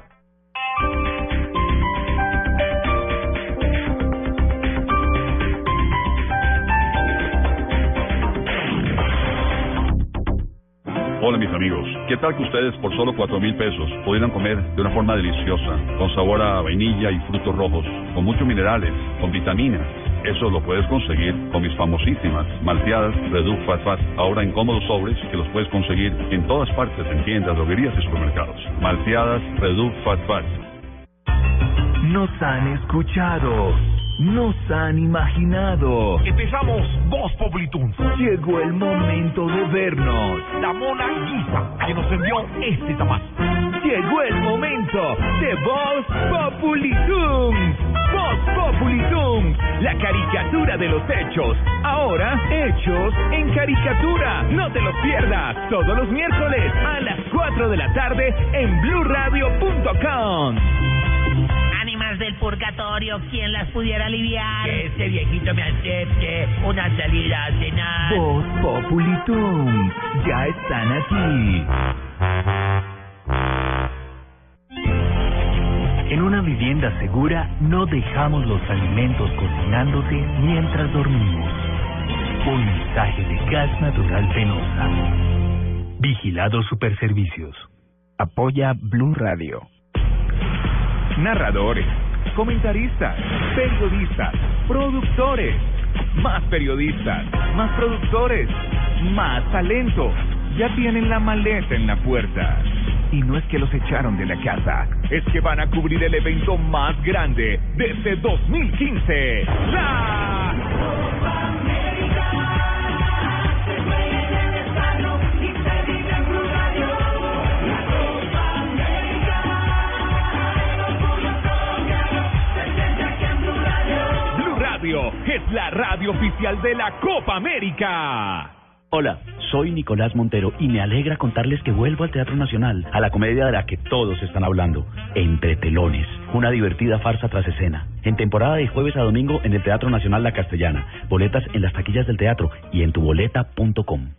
Hola mis amigos, ¿qué tal que ustedes por solo cuatro mil pesos pudieran comer de una forma deliciosa, con sabor a vainilla y frutos rojos, con muchos minerales, con vitaminas? Eso lo puedes conseguir con mis famosísimas malteadas Reduc Fat Fat, ahora en cómodos sobres que los puedes conseguir en todas partes, en tiendas, droguerías y supermercados. Malteadas Reduc Fat Fat. Nos han escuchado. Nos han imaginado. Empezamos Voz Populitun. Llegó el momento de vernos. La mona Guisa, que nos envió este tamaño. Llegó el momento de Voz Populitum. Voz Populitum, la caricatura de los hechos. Ahora, hechos en caricatura. No te los pierdas todos los miércoles a las 4 de la tarde en bluradio.com. Del purgatorio, ¿quién las pudiera aliviar? Que este viejito me acepte una salida a cenar. Voz Populitum, ya están aquí. En una vivienda segura no dejamos los alimentos cocinándose mientras dormimos. Un mensaje de gas natural penosa. Vigilados Superservicios. Apoya Blue Radio. Narradores, comentaristas, periodistas, productores, más periodistas, más productores, más talento. Ya tienen la maleta en la puerta. Y no es que los echaron de la casa, es que van a cubrir el evento más grande desde 2015. ¡La es la radio oficial de la Copa América. Hola, soy Nicolás Montero y me alegra contarles que vuelvo al Teatro Nacional, a la comedia de la que todos están hablando, Entre Telones, una divertida farsa tras escena. En temporada de jueves a domingo en el Teatro Nacional La Castellana, boletas en las taquillas del teatro y en tuboleta.com.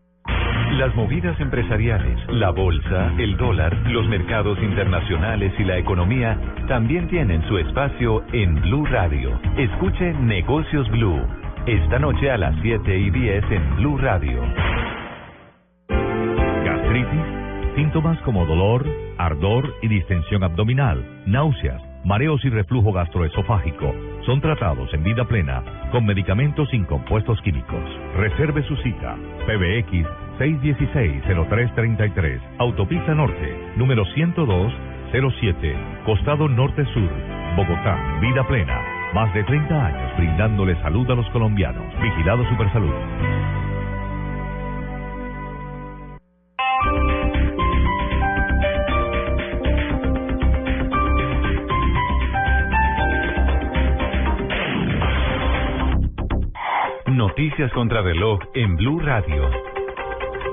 Las movidas empresariales, la bolsa, el dólar, los mercados internacionales y la economía también tienen su espacio en Blue Radio. Escuche Negocios Blue. Esta noche a las 7 y 10 en Blue Radio. Gastritis, síntomas como dolor, ardor y distensión abdominal, náuseas, mareos y reflujo gastroesofágico son tratados en vida plena con medicamentos sin compuestos químicos. Reserve su cita. PBX 616-0333. Autopista Norte, número 102-07, Costado Norte Sur, Bogotá. Vida plena. Más de 30 años brindándole salud a los colombianos. Vigilado Supersalud. Noticias contra reloj en Blue Radio.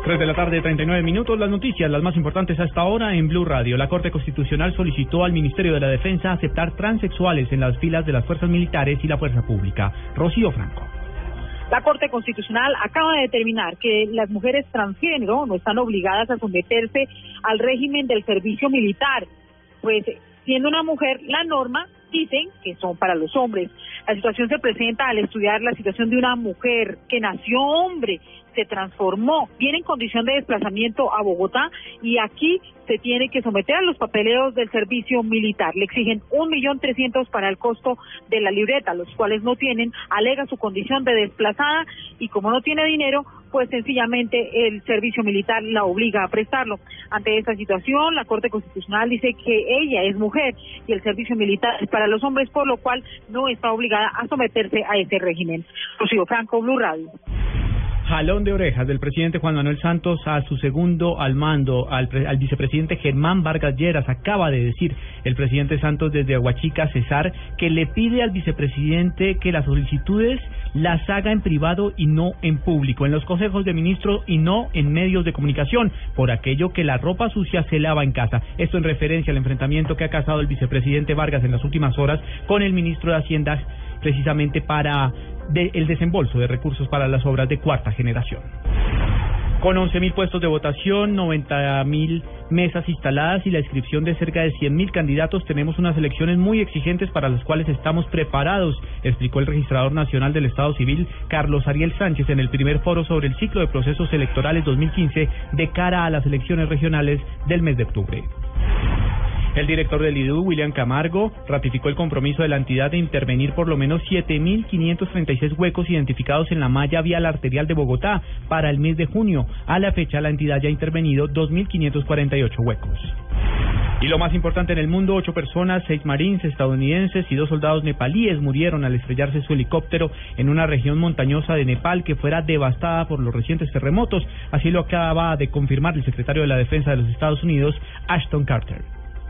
3 de la tarde, 39 minutos. Las noticias, las más importantes hasta ahora en Blue Radio. La Corte Constitucional solicitó al Ministerio de la Defensa aceptar transexuales en las filas de las fuerzas militares y la fuerza pública. Rocío Franco. La Corte Constitucional acaba de determinar que las mujeres transgénero no están obligadas a someterse al régimen del servicio militar, pues siendo una mujer la norma dicen que son para los hombres. La situación se presenta al estudiar la situación de una mujer que nació hombre, se transformó, viene en condición de desplazamiento a Bogotá y aquí se tiene que someter a los papeleos del servicio militar. Le exigen un millón trescientos para el costo de la libreta, los cuales no tienen, alega su condición de desplazada y como no tiene dinero, pues sencillamente el servicio militar la obliga a prestarlo. Ante esta situación, la Corte Constitucional dice que ella es mujer y el servicio militar es para los hombres, por lo cual no está obligada a someterse a ese régimen. Rocío Franco, Blue Radio. Jalón de orejas del presidente Juan Manuel Santos a su segundo al mando, al, pre- al vicepresidente Germán Vargas Lleras. Acaba de decir el presidente Santos desde Aguachica, Cesar, que le pide al vicepresidente que las solicitudes las haga en privado y no en público, en los consejos de ministros y no en medios de comunicación, por aquello que la ropa sucia se lava en casa. Esto en referencia al enfrentamiento que ha causado el vicepresidente Vargas en las últimas horas con el ministro de Hacienda precisamente para de- el desembolso de recursos para las obras de cuarta generación. Con 11.000 puestos de votación, 90.000 mesas instaladas y la inscripción de cerca de 100.000 candidatos, tenemos unas elecciones muy exigentes para las cuales estamos preparados, explicó el registrador nacional del Estado Civil, Carlos Ariel Sánchez, en el primer foro sobre el ciclo de procesos electorales 2015 de cara a las elecciones regionales del mes de octubre. El director del IDU, William Camargo, ratificó el compromiso de la entidad de intervenir por lo menos 7.536 huecos identificados en la malla vial arterial de Bogotá para el mes de junio. A la fecha, la entidad ya ha intervenido 2.548 huecos. Y lo más importante en el mundo, ocho personas, seis marines estadounidenses y dos soldados nepalíes murieron al estrellarse su helicóptero en una región montañosa de Nepal que fuera devastada por los recientes terremotos. Así lo acaba de confirmar el secretario de la Defensa de los Estados Unidos, Ashton Carter.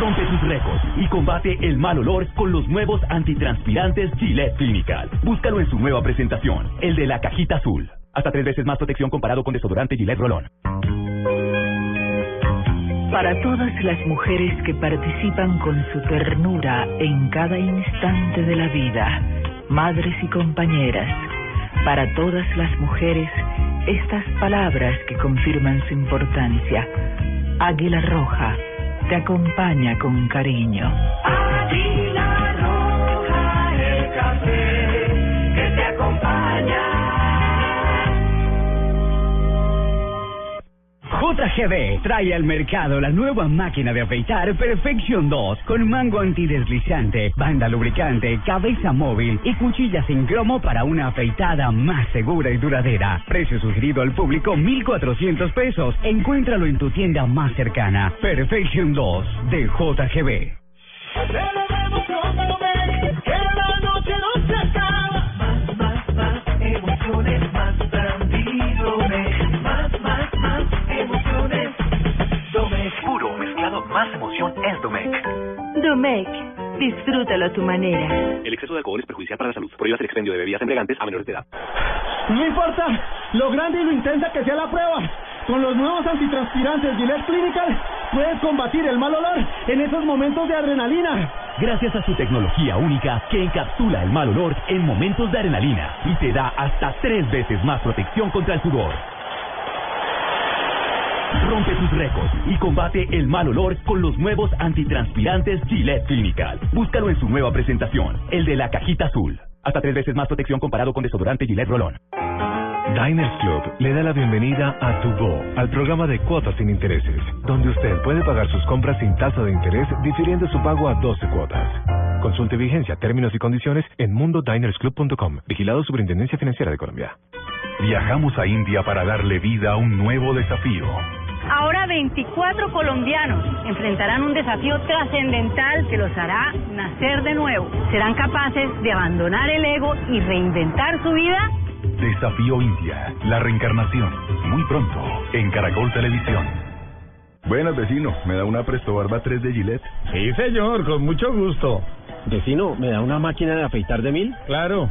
Rompe tus récords y combate el mal olor con los nuevos antitranspirantes Gillette Clinical. Búscalo en su nueva presentación, el de la cajita azul. Hasta tres veces más protección comparado con desodorante Gillette Rolón. Para todas las mujeres que participan con su ternura en cada instante de la vida, madres y compañeras, para todas las mujeres, estas palabras que confirman su importancia. Águila Roja te acompaña con cariño. JGB trae al mercado la nueva máquina de afeitar Perfection 2 con mango antideslizante, banda lubricante, cabeza móvil y cuchillas en cromo para una afeitada más segura y duradera. Precio sugerido al público 1,400 pesos. Encuéntralo en tu tienda más cercana. Perfection 2 de JGB. Es Domec. Domec, disfrútalo a tu manera. El exceso de alcohol es perjudicial para la salud. Prohíbas el expendio de bebidas embriagantes a menores de edad. No importa lo grande y lo intensa que sea la prueba. Con los nuevos antitranspirantes Gillette Clinical puedes combatir el mal olor en esos momentos de adrenalina. Gracias a su tecnología única que encapsula el mal olor en momentos de adrenalina y te da hasta tres veces más protección contra el sudor. Rompe tus récords y combate el mal olor con los nuevos antitranspirantes Gillette Clinical. Búscalo en su nueva presentación, el de la cajita azul. Hasta tres veces más protección comparado con desodorante Gillette Rolón. Diners Club le da la bienvenida a Tu Go, al programa de cuotas sin intereses, donde usted puede pagar sus compras sin tasa de interés difiriendo su pago a 12 cuotas. Consulte vigencia, términos y condiciones en mundodinersclub.com. Vigilado Superintendencia Financiera de Colombia. Viajamos a India para darle vida a un nuevo desafío. Ahora 24 colombianos enfrentarán un desafío trascendental que los hará nacer de nuevo. ¿Serán capaces de abandonar el ego y reinventar su vida? Desafío India, la reencarnación. Muy pronto, en Caracol Televisión. Buenas, vecino. ¿Me da una Presto Barba 3 de Gillette? Sí, señor, con mucho gusto. Vecino, ¿me da una máquina de afeitar de mil? Claro.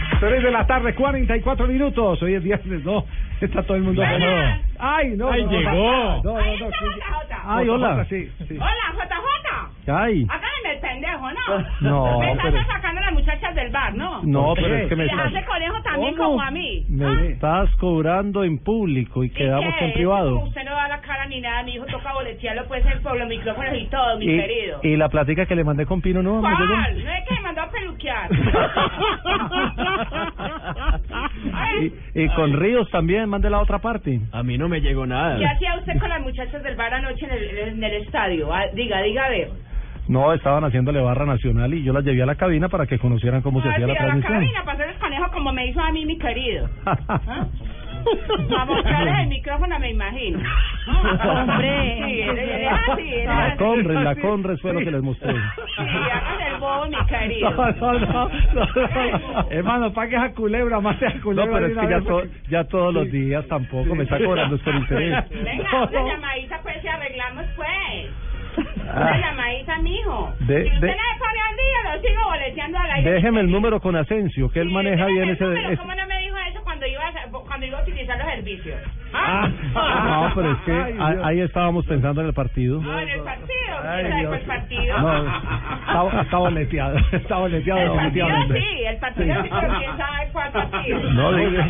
3 de la tarde, 44 minutos. Hoy es viernes, ¿no? Está todo el mundo. Hola. Ay, no. Ay, no, llegó. No, no, Ahí no. está sí. JJ. Ay, hola. JJ, Sí, sí. Hola, JJ. Ay. Háganme el pendejo, ¿no? No, Me pero- sacando a las muchachas del bar, ¿no? No, pero es que me Les estás- hace conejo también ¿Cómo? como a mí. Me estás cobrando en público y quedamos ¿Qué? en privado. Como usted no da la cara ni nada, mi hijo toca boletearlo, puede ser por los micrófonos y todo, mi Y, querido. y la platica que le mandé con Pino no. ¿Cuál? No es que Y, y con Ríos también, mande la otra parte. A mí no me llegó nada. ¿Qué hacía usted con las muchachas del bar anoche en el, en el estadio? Ah, diga, diga, a ver. No, estaban haciéndole barra nacional y yo las llevé a la cabina para que conocieran cómo se Ah, hacía sí, la a la transmisión. cabina para hacer el conejo como me hizo a mí mi querido. ¿Ah? A mostrarles el micrófono, me imagino. Hombre. Sí, así, La así. Conres, la Conres fue lo que les mostré. Sí, hagan el bobo, mi querido. No, no, no, no. Hermano, pague esa culebra, más esa No, culebra. pero de es que ya to- ya todos los días tampoco me está cobrando por interés. Venga, No, una no. llamadita pues y arreglamos pues. Ah. Una llamadita, mijo. De- si usted de- no me pone al día, lo sigo boleteando al aire. Déjeme el número con Asensio, que él maneja bien ese... Pero ese- ¿cómo no me dijo eso cuando iba a, cuando iba a utilizar los servicios? Ah, no, pero es que ahí, ahí estábamos pensando en el partido. No, en el partido. Ay, ¿Quién sabe Dios. cuál partido? No, está, está boleteado, está boleteado el partido definitivamente. sí, el partido sí, pero quién sabe cuál partido. No, diga-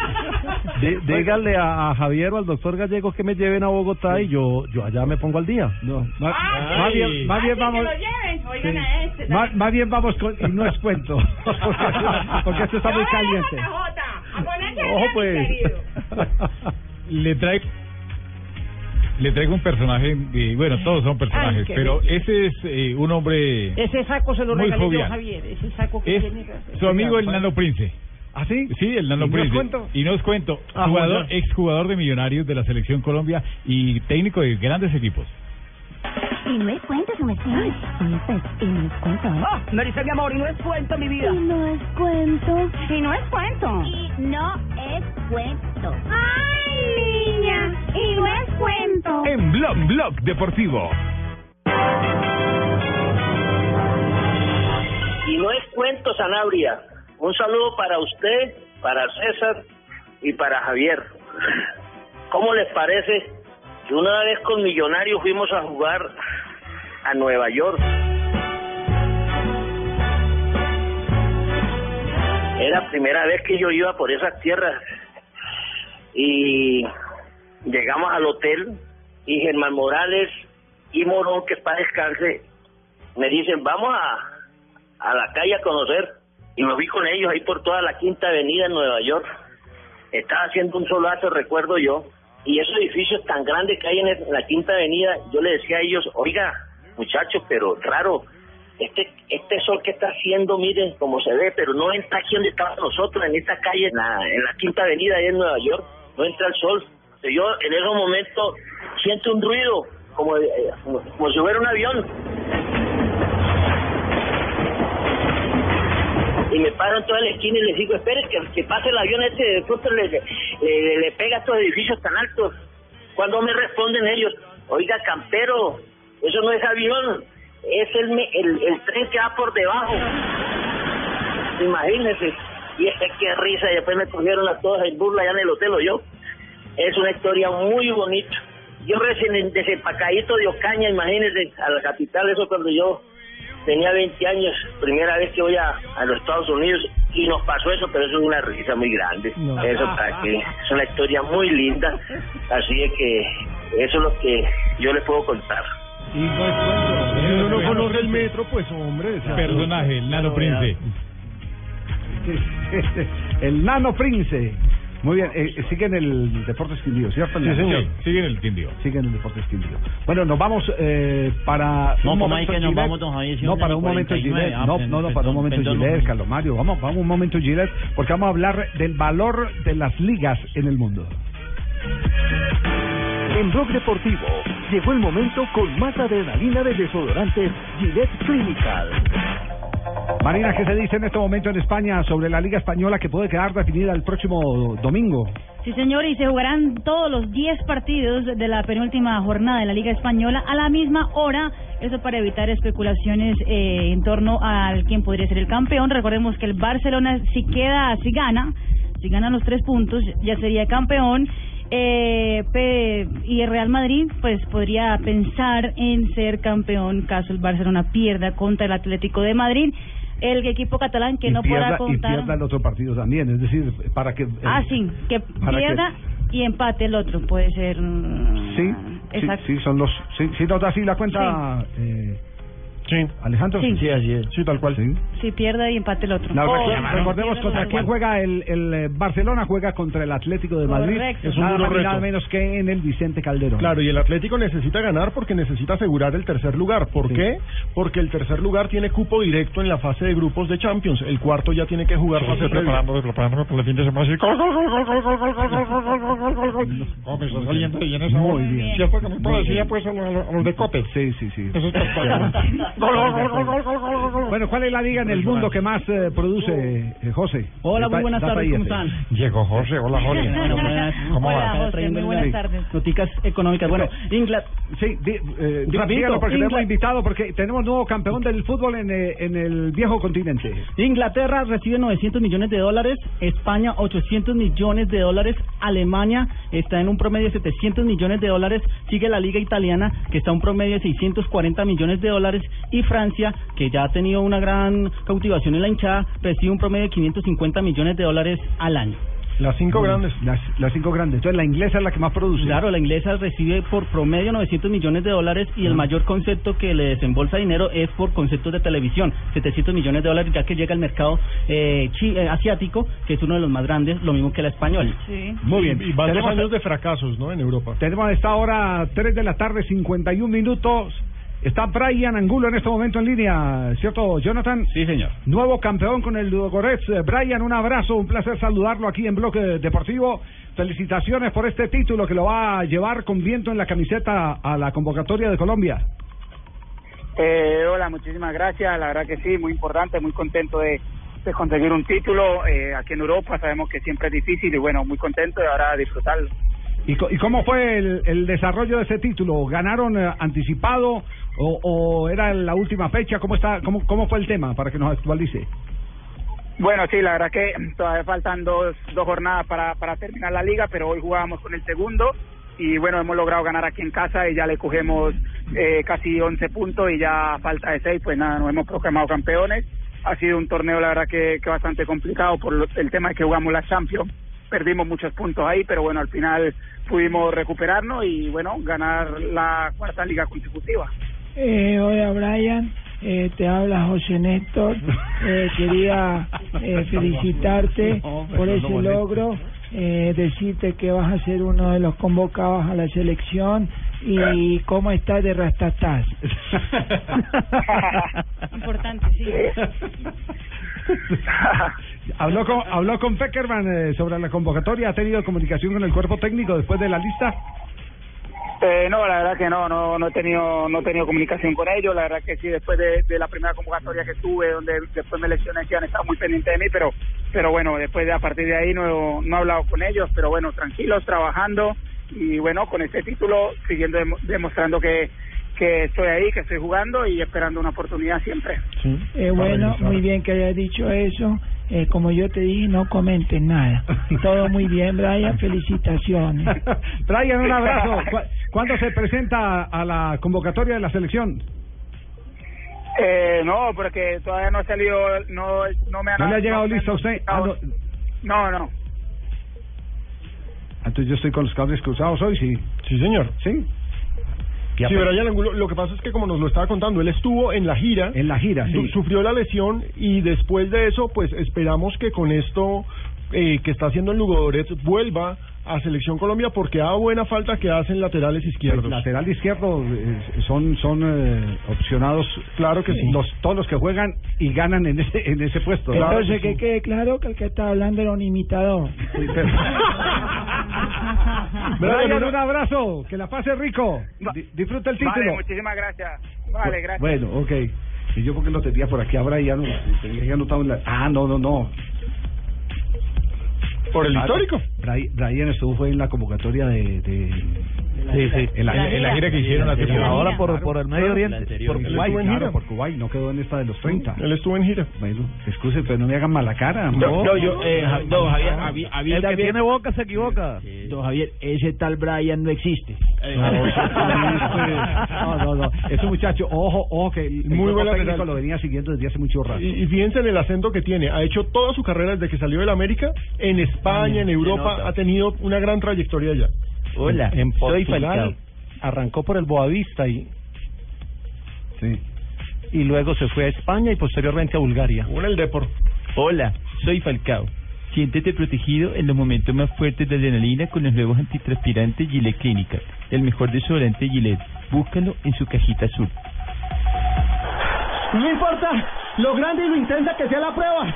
dí- dígale a, a Javier o al doctor Gallego que me lleven a Bogotá y yo yo allá me pongo al día. No, más, Ah, más bien, más Ah, bien vamos. que lo lleven, oigan Sí. a este. Más, más bien vamos con y no es cuento porque, porque esto está muy caliente. JJ, a ponerse al Ojo mi pues. querido. Le traigo le traigo un personaje, bueno, todos son personajes, Ay, pero ese es eh, un hombre Ese saco se lo Muy regalé yo jovial. a Javier. Ese saco que Es tiene. su amigo el Nano Prince. ¿Ah, sí? Sí, el Nano ¿Y no os Prince. cuento? Y no os cuento, Ah, jugador, exjugador de Millonarios de la Selección Colombia y técnico de grandes equipos. Y no es cuento, su merced. Y no es cuento. Oh, me dice mi amor, y no es cuento, mi vida. Y no es cuento. Y no es cuento. Y no es cuento. ¡Ay, niña! Y no es cuento. En Blog Blog Deportivo. Y no es cuento, Sanabria. Un saludo para usted, para César y para Javier. ¿Cómo les parece que una vez con Millonarios fuimos a jugar a Nueva York? Era la primera vez que yo iba por esas tierras y llegamos al hotel y Germán Morales y Morón, que para descanse, me dicen, vamos a, a la calle a conocer. Y me fui con ellos ahí por toda la Quinta Avenida en Nueva York. Estaba haciendo un solazo, recuerdo yo. Y esos edificios tan grandes que hay en, la Quinta Avenida, yo le decía a ellos, oiga, muchachos, pero raro, este este sol que está haciendo, miren cómo se ve, pero no entra aquí donde estábamos nosotros, en esta calle, en la, en la Quinta Avenida ahí en Nueva York, no entra el sol. Yo en esos momentos siento un ruido, como, eh, como si hubiera un avión. Me paro en toda la esquina y les digo, espere que, que pase el avión este de le, pega a estos edificios tan altos. Cuando me responden ellos, oiga, campero, eso no es avión, es el, el, el tren que va por debajo. Imagínense. Y es que risa, y después me cogieron a todas en burla allá en el hotel o yo. Es una historia muy bonita. Yo recién desempacadito de Ocaña, imagínense, a la capital, eso cuando yo tenía 20 años, primera vez que voy a, a los Estados Unidos y nos pasó eso, pero eso es una risa muy grande. No. Eso para que es una historia muy linda, así es que eso es lo que yo les puedo contar. Y pues, bueno, si uno no conoce el metro, pues hombre. o sea, Personaje, el Nano Prince. el Nano Prince. Muy bien, eh, eh, sigue en el Deportes Quindío, ¿cierto? Sí, señor. Sigue en el Quindío. Sigue en el Deportes Quindío. Bueno, nos vamos eh, para No, un ¿cómo momento es que nos Gillette. vamos, don Javier? Si No, para un momento 49. Gillette. Ah, No, no, no, para un momento perdón, Gillette, don- Carlos Mario. Vamos, vamos un momento Gillette, porque vamos a hablar del valor de las ligas en el mundo. En Blog Deportivo llegó el momento con más adrenalina de desodorantes Gillette Clinical. Marina, ¿qué se dice en este momento en España sobre la Liga Española que puede quedar definida el próximo domingo? Sí, señor, y se jugarán todos los 10 partidos de la penúltima jornada de la Liga Española a la misma hora. Eso para evitar especulaciones eh, en torno al quién podría ser el campeón. Recordemos que el Barcelona, si queda, si gana, si gana los tres puntos, ya sería campeón. Eh, pe- y el Real Madrid, pues podría pensar en ser campeón caso el Barcelona pierda contra el Atlético de Madrid. El equipo catalán que y no pierda, podrá y contar. pierda el otro partido también, es decir, para que... eh, Ah, sí, que pierda y empate el otro, puede ser. mm, Sí, sí, Exacto. sí, son los... Sí, sí nos da así la cuenta, eh, Sí. Alejandro. Sí. Sí, así es. Sí, tal cual. Sí. Si pierde y empate el otro. No, O- recu- recordemos pierde contra quién juega el, el eh, Barcelona, juega contra el Atlético de Madrid. Correcto. Es un nada duro reto. nada menos que en el Vicente Calderón. Claro, y el Atlético necesita ganar porque necesita asegurar el tercer lugar. ¿Por Sí. qué? Porque el tercer lugar tiene cupo directo en la fase de grupos de Champions. El cuarto ya tiene que jugar fase preparando, preparando para el fin de semana. así, Gol, gol, gol, gol, gol, gol, gol, gol, gol, gol, gol, gol, gol, gol, gol. ¿Cómo me está saliendo bien esa Muy bien. ¿Cierto que me Muy puedo decir bien. ya pues a los, de Cope? Sí, sí, sí. Eso está Bueno, ¿cuál es la liga en el mundo que más eh, produce, eh, José? Hola, muy buenas tardes, ¿cómo están? Llegó José, hola José. Bueno, buenas. ¿Cómo Hola, va? José, muy buenas tardes. Noticias económicas. Bueno, Inglaterra. Sí, di- eh, dígalo porque le hemos invitado porque tenemos nuevo campeón del fútbol en, eh, en el viejo continente. Inglaterra recibe 900 millones de dólares, España 800 millones de dólares, Alemania está en un promedio de 700 millones de dólares, sigue la Liga Italiana que está en un promedio de 640 millones de dólares y Francia, que ya ha tenido una gran cautivación en la hinchada, recibe un promedio de 550 millones de dólares al año. Las cinco grandes. Las, las cinco grandes. Entonces la inglesa es la que más produce. Claro, la inglesa recibe por promedio 900 millones de dólares y el mayor concepto que le desembolsa dinero es por conceptos de televisión, 700 millones de dólares ya que llega al mercado eh, chi- eh, asiático, que es uno de los más grandes, lo mismo que la española. Sí. Muy bien. Y Tenemos- años de fracasos, ¿no? En Europa. Tenemos a esta hora 3 de la tarde, 51 minutos. Está Brian Angulo en este momento en línea, ¿cierto, Jonathan? Sí, señor. Nuevo campeón con el Ludogorets. Eh, Brian, un abrazo, un placer saludarlo aquí en Bloque Deportivo. Felicitaciones por este título que lo va a llevar con viento en la camiseta a la convocatoria de Colombia. Eh, hola, muchísimas gracias. La verdad que sí, muy importante, muy contento de, de conseguir un título eh, aquí en Europa. Sabemos que siempre es difícil y bueno, muy contento de ahora disfrutarlo. ¿Y, co- y cómo fue el, el desarrollo de ese título? ¿Ganaron eh, anticipado o, o era la última fecha? ¿Cómo, está, cómo, ¿Cómo fue el tema para que nos actualice? Bueno, sí, la verdad que todavía faltan dos, dos jornadas para, para terminar la liga, pero hoy jugábamos con el segundo y bueno, hemos logrado ganar aquí en casa y ya le cogemos eh, casi 11 puntos y ya falta de 6, pues nada, nos hemos proclamado campeones. Ha sido un torneo, la verdad, que, que bastante complicado por lo- el tema de que jugamos la Champions. Perdimos muchos puntos ahí, pero bueno, al final pudimos recuperarnos y bueno, ganar la cuarta liga consecutiva. Eh, hola Brian, eh, te habla José Néstor. Eh, quería eh, felicitarte por ese logro, eh, decirte que vas a ser uno de los convocados a la selección y cómo estás de rastatás. Importante, sí. ¿Habló con, habló con Peckerman eh, sobre la convocatoria? ¿Ha tenido comunicación con el cuerpo técnico después de la lista? Eh, no, la verdad que no, no, no he tenido, no he tenido comunicación con ellos. La verdad que sí, después de, la primera convocatoria que tuve, donde después me lesioné, que han estado muy pendientes de mí, pero, pero bueno, después de a partir de ahí no, no he hablado con ellos, pero bueno, tranquilos, trabajando y bueno, con este título siguiendo demo- demostrando que, que estoy ahí, que estoy jugando y esperando una oportunidad siempre. Eh, bueno, muy bien que hayas dicho eso. Eh, como yo te dije, no comenten nada. Todo muy bien, Brian. Felicitaciones. Brian, un abrazo. ¿Cu- ¿Cuándo se presenta a la convocatoria de la selección? Eh, no, porque todavía no ha salido, no, no me han ¿No le ha llegado han listo a usted? Ah, no. No, no. Entonces yo estoy con los cables cruzados hoy, sí. Sí, señor. Sí. Sí, Brian Angulo, lo que pasa es que como nos lo estaba contando, él estuvo en la gira. En la gira, sí. Sufrió la lesión y después de eso, pues esperamos que con esto eh, que está haciendo en Lugodorets vuelva a Selección Colombia porque a buena falta que hacen laterales izquierdos. Pues, lateral izquierdo eh, son son eh, opcionados. Claro que sí. Los, todos los que juegan y ganan en ese en ese puesto. Entonces, que quede claro que el que está hablando era un imitador. Brian, un abrazo. Que la pase rico. Di- disfruta el título. Vale, muchísimas gracias. Vale, gracias. Bueno, ok. Y yo porque lo tenía por aquí a Brian, tenía anotado en la... Ah, no, no, no. Por el Ah, histórico. Brian, Brian estuvo fue en la convocatoria de... de Sí, sí. En la, En la gira que hicieron poco. Ahora por, por el Medio la Oriente. Por en claro, por Kuwait. No quedó en esta de los 30. Él estuvo en gira. Bueno, excuse, pero no me hagan mala cara. No, no, yo, eh, no, Javier, Javier, Javier El que también- tiene boca se equivoca. Don Javier, ese tal Brian no existe. No, no, no. Ese muchacho, ojo, ojo, que el Muy buen técnico lo venía siguiendo desde hace mucho rato. Y, y fíjense en el acento que tiene. Ha hecho toda su carrera desde que salió del América en España, en Europa. Ha tenido una gran trayectoria allá. Hola, en soy Portugal Falcao. arrancó por el Boavista y Sí. y luego se fue a España y posteriormente a Bulgaria. Una el Depor. Hola, soy Falcao. Siéntete protegido en los momentos más fuertes de adrenalina con los nuevos antitranspirantes Gillette Clinical. El mejor desodorante Gillette. Búscalo en su cajita azul. No importa lo grande y lo intensa que sea la prueba.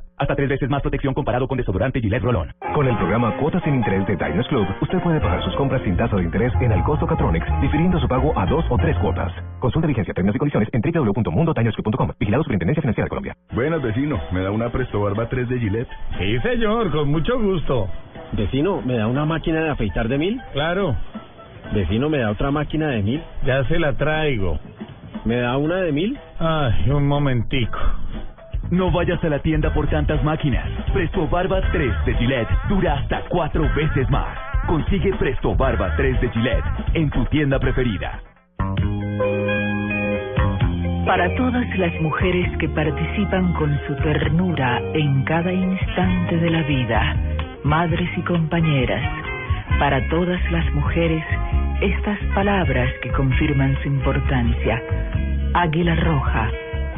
Hasta tres veces más protección comparado con desodorante Gillette Rolón. Con el programa Cuotas sin Interés de Diners Club, usted puede pagar sus compras sin tasa de interés en el costo Catronics, difiriendo su pago a dos o tres cuotas. Consulta vigencia, términos y condiciones en www.mundotinersclub.com. Vigilado Superintendencia Financiera de Colombia. Buenas, vecino. ¿Me da una Presto Barba 3 de Gillette? Sí, señor, con mucho gusto. Vecino, ¿me da una máquina de afeitar de mil? Claro, Vecino, ¿me da otra máquina de mil? ya se la traigo. ¿Me da una de mil? Ay, un momentico. No vayas a la tienda por tantas máquinas. Presto Barba 3 de Gillette dura hasta cuatro veces más. Consigue Presto Barba 3 de Gillette en tu tienda preferida. Para todas las mujeres que participan con su ternura en cada instante de la vida, madres y compañeras, para todas las mujeres, estas palabras que confirman su importancia. Águila Roja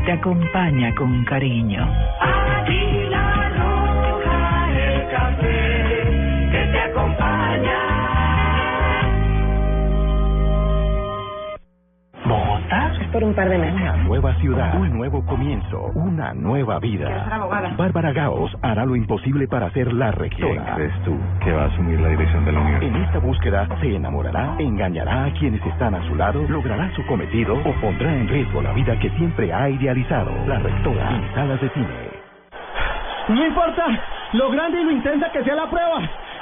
te acompaña con cariño. Por un par de meses. Una nueva ciudad, un nuevo comienzo, una nueva vida. Bárbara Gaos hará lo imposible para ser la rectora. ¿Quién crees tú que va a asumir la dirección de la Unión? En esta búsqueda se enamorará, engañará a quienes están a su lado, logrará su cometido o pondrá en riesgo la vida que siempre ha idealizado. La rectora en salas de cine. No importa lo grande y lo intensa que sea la prueba.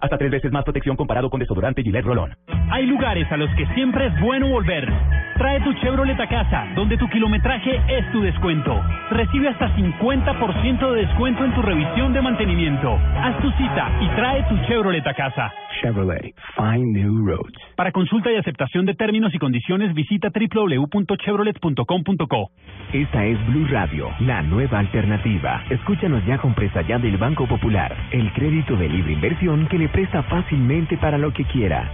Hasta tres veces más protección comparado con desodorante Gillette Rolón. Hay lugares a los que siempre es bueno volver. Trae tu Chevrolet a casa, donde tu kilometraje es tu descuento. Recibe hasta 50% de descuento en tu revisión de mantenimiento. Haz tu cita y trae tu Chevrolet a casa. Chevrolet, find new roads. Para consulta y aceptación de términos y condiciones, visita www.chevrolet.com.co. Esta es Blue Radio, la nueva alternativa. Escúchanos ya con presta ya del Banco Popular, el crédito de libre inversión que le presta fácilmente para lo que quiera.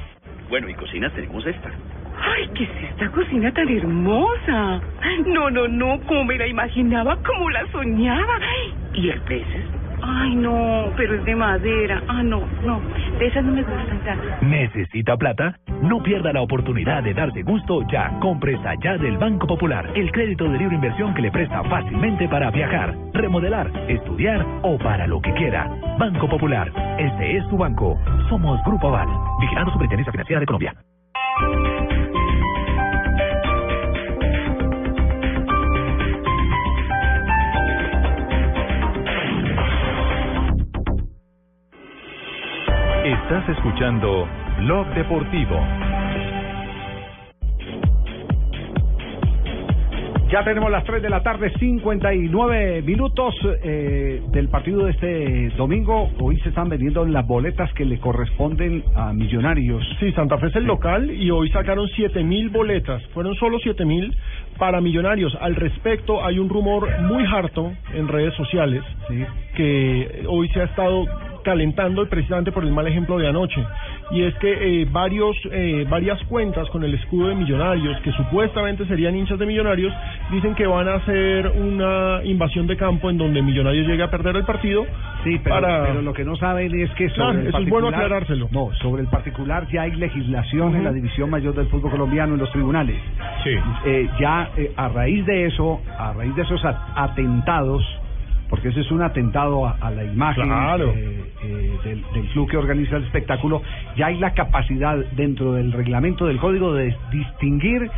Bueno, y cocina tenemos esta. ¡Ay, qué es esta cocina tan hermosa! No, no, no, como me la imaginaba, como la soñaba. ¿Y el precio? Ay, no, pero es de madera. Ah, no, no, de esas no me gustan tanto. ¿Necesita plata? No pierda la oportunidad de darse gusto ya. Compres allá del Banco Popular, el crédito de libre inversión que le presta fácilmente para viajar, remodelar, estudiar o para lo que quiera. Banco Popular, este es su banco. Somos Grupo Aval, vigilando Superintendencia Financiera de Colombia. Estás escuchando Blog Deportivo. Ya tenemos las 3 de la tarde, 59 minutos eh, del partido de este domingo. Hoy se están vendiendo las boletas que le corresponden a Millonarios. Sí, Santa Fe es el local y hoy sacaron siete mil boletas. Fueron solo siete mil para Millonarios. Al respecto, hay un rumor muy harto en redes sociales que hoy se ha estado calentando precisamente por el mal ejemplo de anoche. Y es que eh, varios, eh, varias cuentas con el escudo de Millonarios, que supuestamente serían hinchas de Millonarios, dicen que van a hacer una invasión de campo en donde Millonarios llegue a perder el partido. Sí, pero, para... pero lo que no saben es que sobre Claro, el eso es bueno aclarárselo. No, sobre el particular ya hay legislación en la división mayor del fútbol colombiano en los tribunales. Eh, ya eh, a raíz de eso, a raíz de esos atentados, porque ese es un atentado a, a la imagen Claro. eh, eh, del, del club que organiza el espectáculo, ya hay la capacidad dentro del reglamento del código de distinguir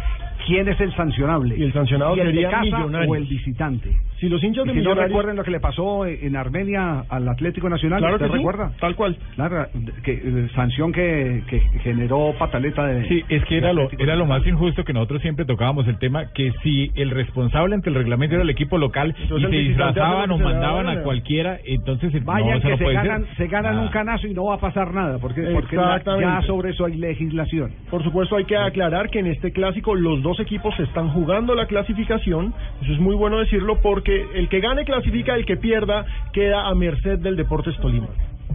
quién es el sancionable. Y el sancionado el de sería casa Millonarios. o el visitante. Si los hinchas de si no Millonarios... recuerden lo que le pasó en Armenia al Atlético Nacional, Claro ¿usted que sí, recuerda? Tal cual. Claro, que, eh, sanción que, que generó pataleta de... Sí, es que era lo, era lo más injusto que nosotros siempre tocábamos el tema, que si el responsable ante el reglamento era el equipo local Entonces y se disfrazaban o mandaban la a cualquiera, entonces el- no, Vayan eso que no se puede ganan, ser. se ganan Ah. un canazo y no va a pasar nada, porque, porque la- ya sobre eso hay legislación. Por supuesto, hay que aclarar que en este clásico los dos equipos están jugando la clasificación. Eso es muy bueno decirlo porque el que gane clasifica, el que pierda queda a merced del Deportes Tolima.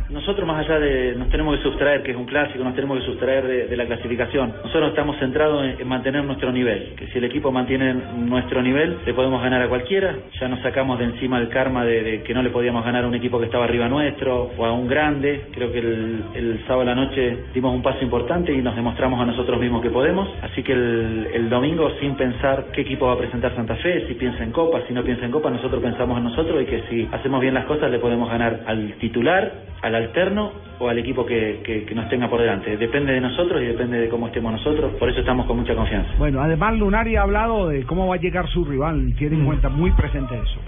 Nosotros más allá de, nos tenemos que sustraer, que es un clásico, nos tenemos que sustraer de, la clasificación. Nosotros estamos centrados en, en mantener nuestro nivel, que si el equipo mantiene nuestro nivel, le podemos ganar a cualquiera. Ya nos sacamos de encima el karma de, de que no le podíamos ganar a un equipo que estaba arriba nuestro o a un grande. Creo que el, el sábado a la noche dimos un paso importante y nos demostramos a nosotros mismos que podemos. Así que el, el domingo, sin pensar qué equipo va a presentar Santa Fe, si piensa en Copa, si no piensa en Copa, nosotros pensamos en nosotros y que si hacemos bien las cosas le podemos ganar al titular, al alterno o al equipo que, que, que nos tenga por delante. Depende de nosotros y depende de cómo estemos nosotros, por eso estamos con mucha confianza. Bueno, además Lunari ha hablado de cómo va a llegar su rival, tiene en cuenta muy presente eso.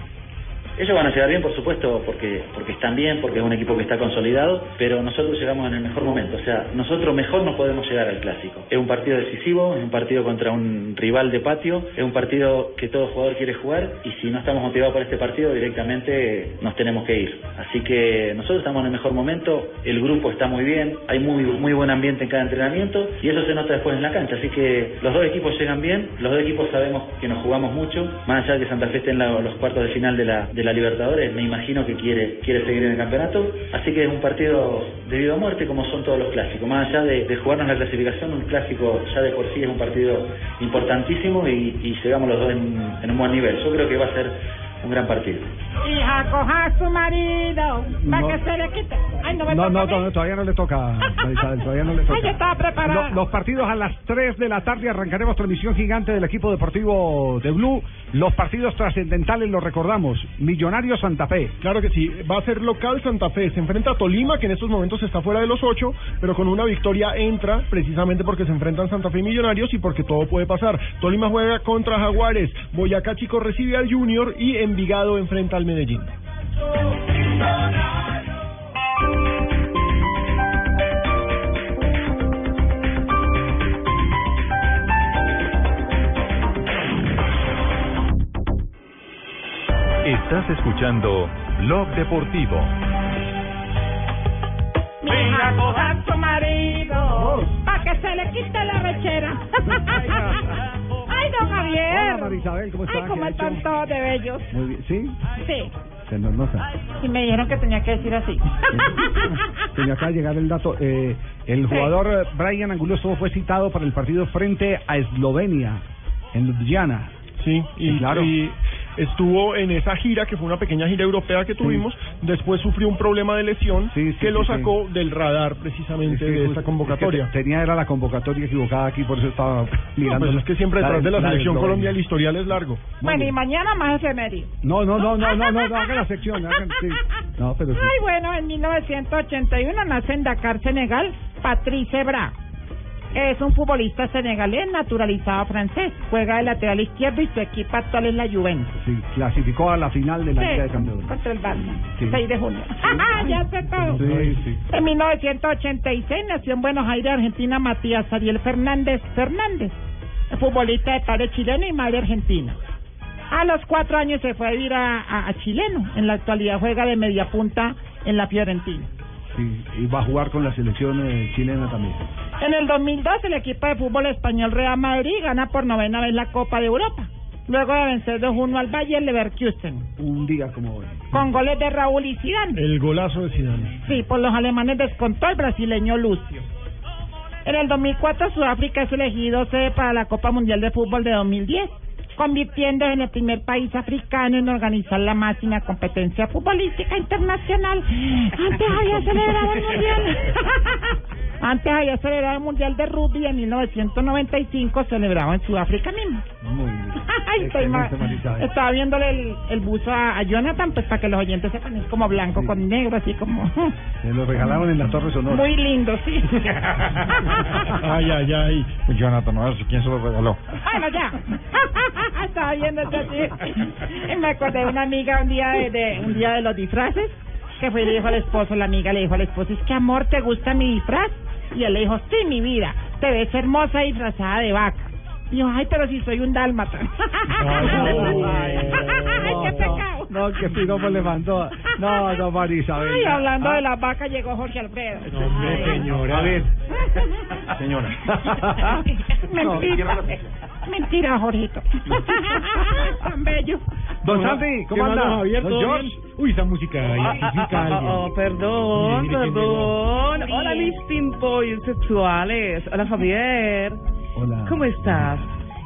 Ellos van a llegar bien, por supuesto, porque porque están bien, porque es un equipo que está consolidado, pero nosotros llegamos en el mejor momento. O sea, nosotros mejor no podemos llegar al clásico. Es un partido decisivo, es un partido contra un rival de patio, es un partido que todo jugador quiere jugar y si no estamos motivados para este partido, directamente nos tenemos que ir. Así que nosotros estamos en el mejor momento, el grupo está muy bien, hay muy muy buen ambiente en cada entrenamiento y eso se nota después en la cancha. Así que los dos equipos llegan bien, los dos equipos sabemos que nos jugamos mucho, más allá de que Santa Fe esté en los cuartos de final de la, la Libertadores, me imagino que quiere, quiere seguir en el campeonato. Así que es un partido de vida o muerte como son todos los clásicos. Más allá de, de jugarnos la clasificación, un clásico ya de por sí es un partido importantísimo y, y llegamos los dos en, en un buen nivel. Yo creo que va a ser un gran partido. Hija, coja a su marido. Para No. que se le quite. Ay, no me No, toca no, no, todavía no le toca, Isabel, todavía no le toca. Ay, yo estaba preparada. Lo- los partidos a las 3 de la tarde arrancaremos transmisión gigante del equipo deportivo de Blue. Los partidos trascendentales los recordamos. Millonario Santa Fe. Claro que sí, va a ser local Santa Fe, se enfrenta a Tolima, que en estos momentos está fuera de los ocho, pero con una victoria entra, precisamente porque se enfrentan Santa Fe y Millonarios y porque todo puede pasar. Tolima juega contra Jaguares, Boyacá Chico recibe al Junior y Envigado enfrenta al Medellín. Estás escuchando Blog Deportivo. Venga a coger su marido, pa' que se le quite la rechera. Ay, don Javier. Hola, Marisabel, ¿cómo está? Ay, cómo ¿Qué ha están hecho? todos de bellos. Muy bien, ¿sí? Sí. Se nos nota. Y me dijeron que tenía que decir así. Se me acaba de llegar el dato. Eh, el jugador Brian Angulo fue citado para el partido frente a Eslovenia, en Ljubljana. Sí, y, claro. y estuvo en esa gira, que fue una pequeña gira europea que tuvimos, después sufrió un problema de lesión que lo sí, sacó del radar precisamente Es de justo- esta es convocatoria. que tenía era la convocatoria equivocada aquí, por eso estaba No, mirando. pues es que siempre detrás de la, selección Eslovenia. Colombia el historial es largo. Bueno, y mañana más efemérides. No, no, no, no, no, no, no, haga la sección, hagan, sí. No, pero sí. Ay, bueno, en 1981 nace en Dakar, Senegal, Patrice Bra. Es un futbolista senegalés naturalizado francés. Juega de lateral izquierdo y su equipo actual es la Juventus. Sí, clasificó a la final de la Liga de Sí, Campeones. contra el Barça. Sí. 6 de junio. ya sé todo. Sí, sí. En 1986 nació en Buenos Aires, Argentina, Matías Ariel Fernández Fernández, futbolista de padre chileno y madre argentina. A los cuatro años se fue a vivir a, a- a chileno. En la actualidad juega de media punta en la Fiorentina. Sí, y va a jugar con la selección eh, chilena también. En el 2002 el equipo de fútbol español Real Madrid gana por novena vez la Copa de Europa. Luego de vencer 2-1 al Bayern Leverkusen. Un día como hoy. Con goles de Raúl y Zidane. El golazo de Zidane. Sí, por los alemanes descontó el brasileño Lucio. En el 2004 Sudáfrica es elegido sede para la Copa Mundial de Fútbol de 2010, convirtiéndose en el primer país africano en organizar la máxima competencia futbolística internacional. Antes había celebrado el Mundial. Antes había celebrado el Mundial de Rugby en 1995, celebrado en Sudáfrica mismo. Muy bien. Ay, estoy. Estaba viéndole el, el buzo a, a Jonathan, pues para que los oyentes sepan, es como blanco con negro, así como... Se lo regalaron en la Torre Sonora. Muy lindo, sí. Ay, ay, ay. Jonathan, a ver si quién se lo regaló. Bueno, ya. Estaba viendo esto así. Y me acordé de una amiga un día de, de- un día de los disfraces que fue y le dijo al esposo, la amiga le dijo al esposo, es que amor, ¿te gusta mi disfraz? Y él le dijo, sí, mi vida, te ves hermosa disfrazada de vaca. Y yo, ay, pero si soy un dálmata. Ay, qué pecado. No, qué piropo le mandó. No, no, Marisabel. Ay, hablando Ah, de las vacas llegó Jorge Alfredo. Hombre, señora. A ver. Señora. Mentira. Mentira, Jorgito. Tan bello. Don Santi, ¿cómo ¿Qué más, anda? don Javier? Don ¿Todo George. bien? Uy, esa música identifica a alguien. Oh, perdón, perdón. Hola, mis pimpollos sexuales. Hola, Javier. Hola. ¿Cómo estás?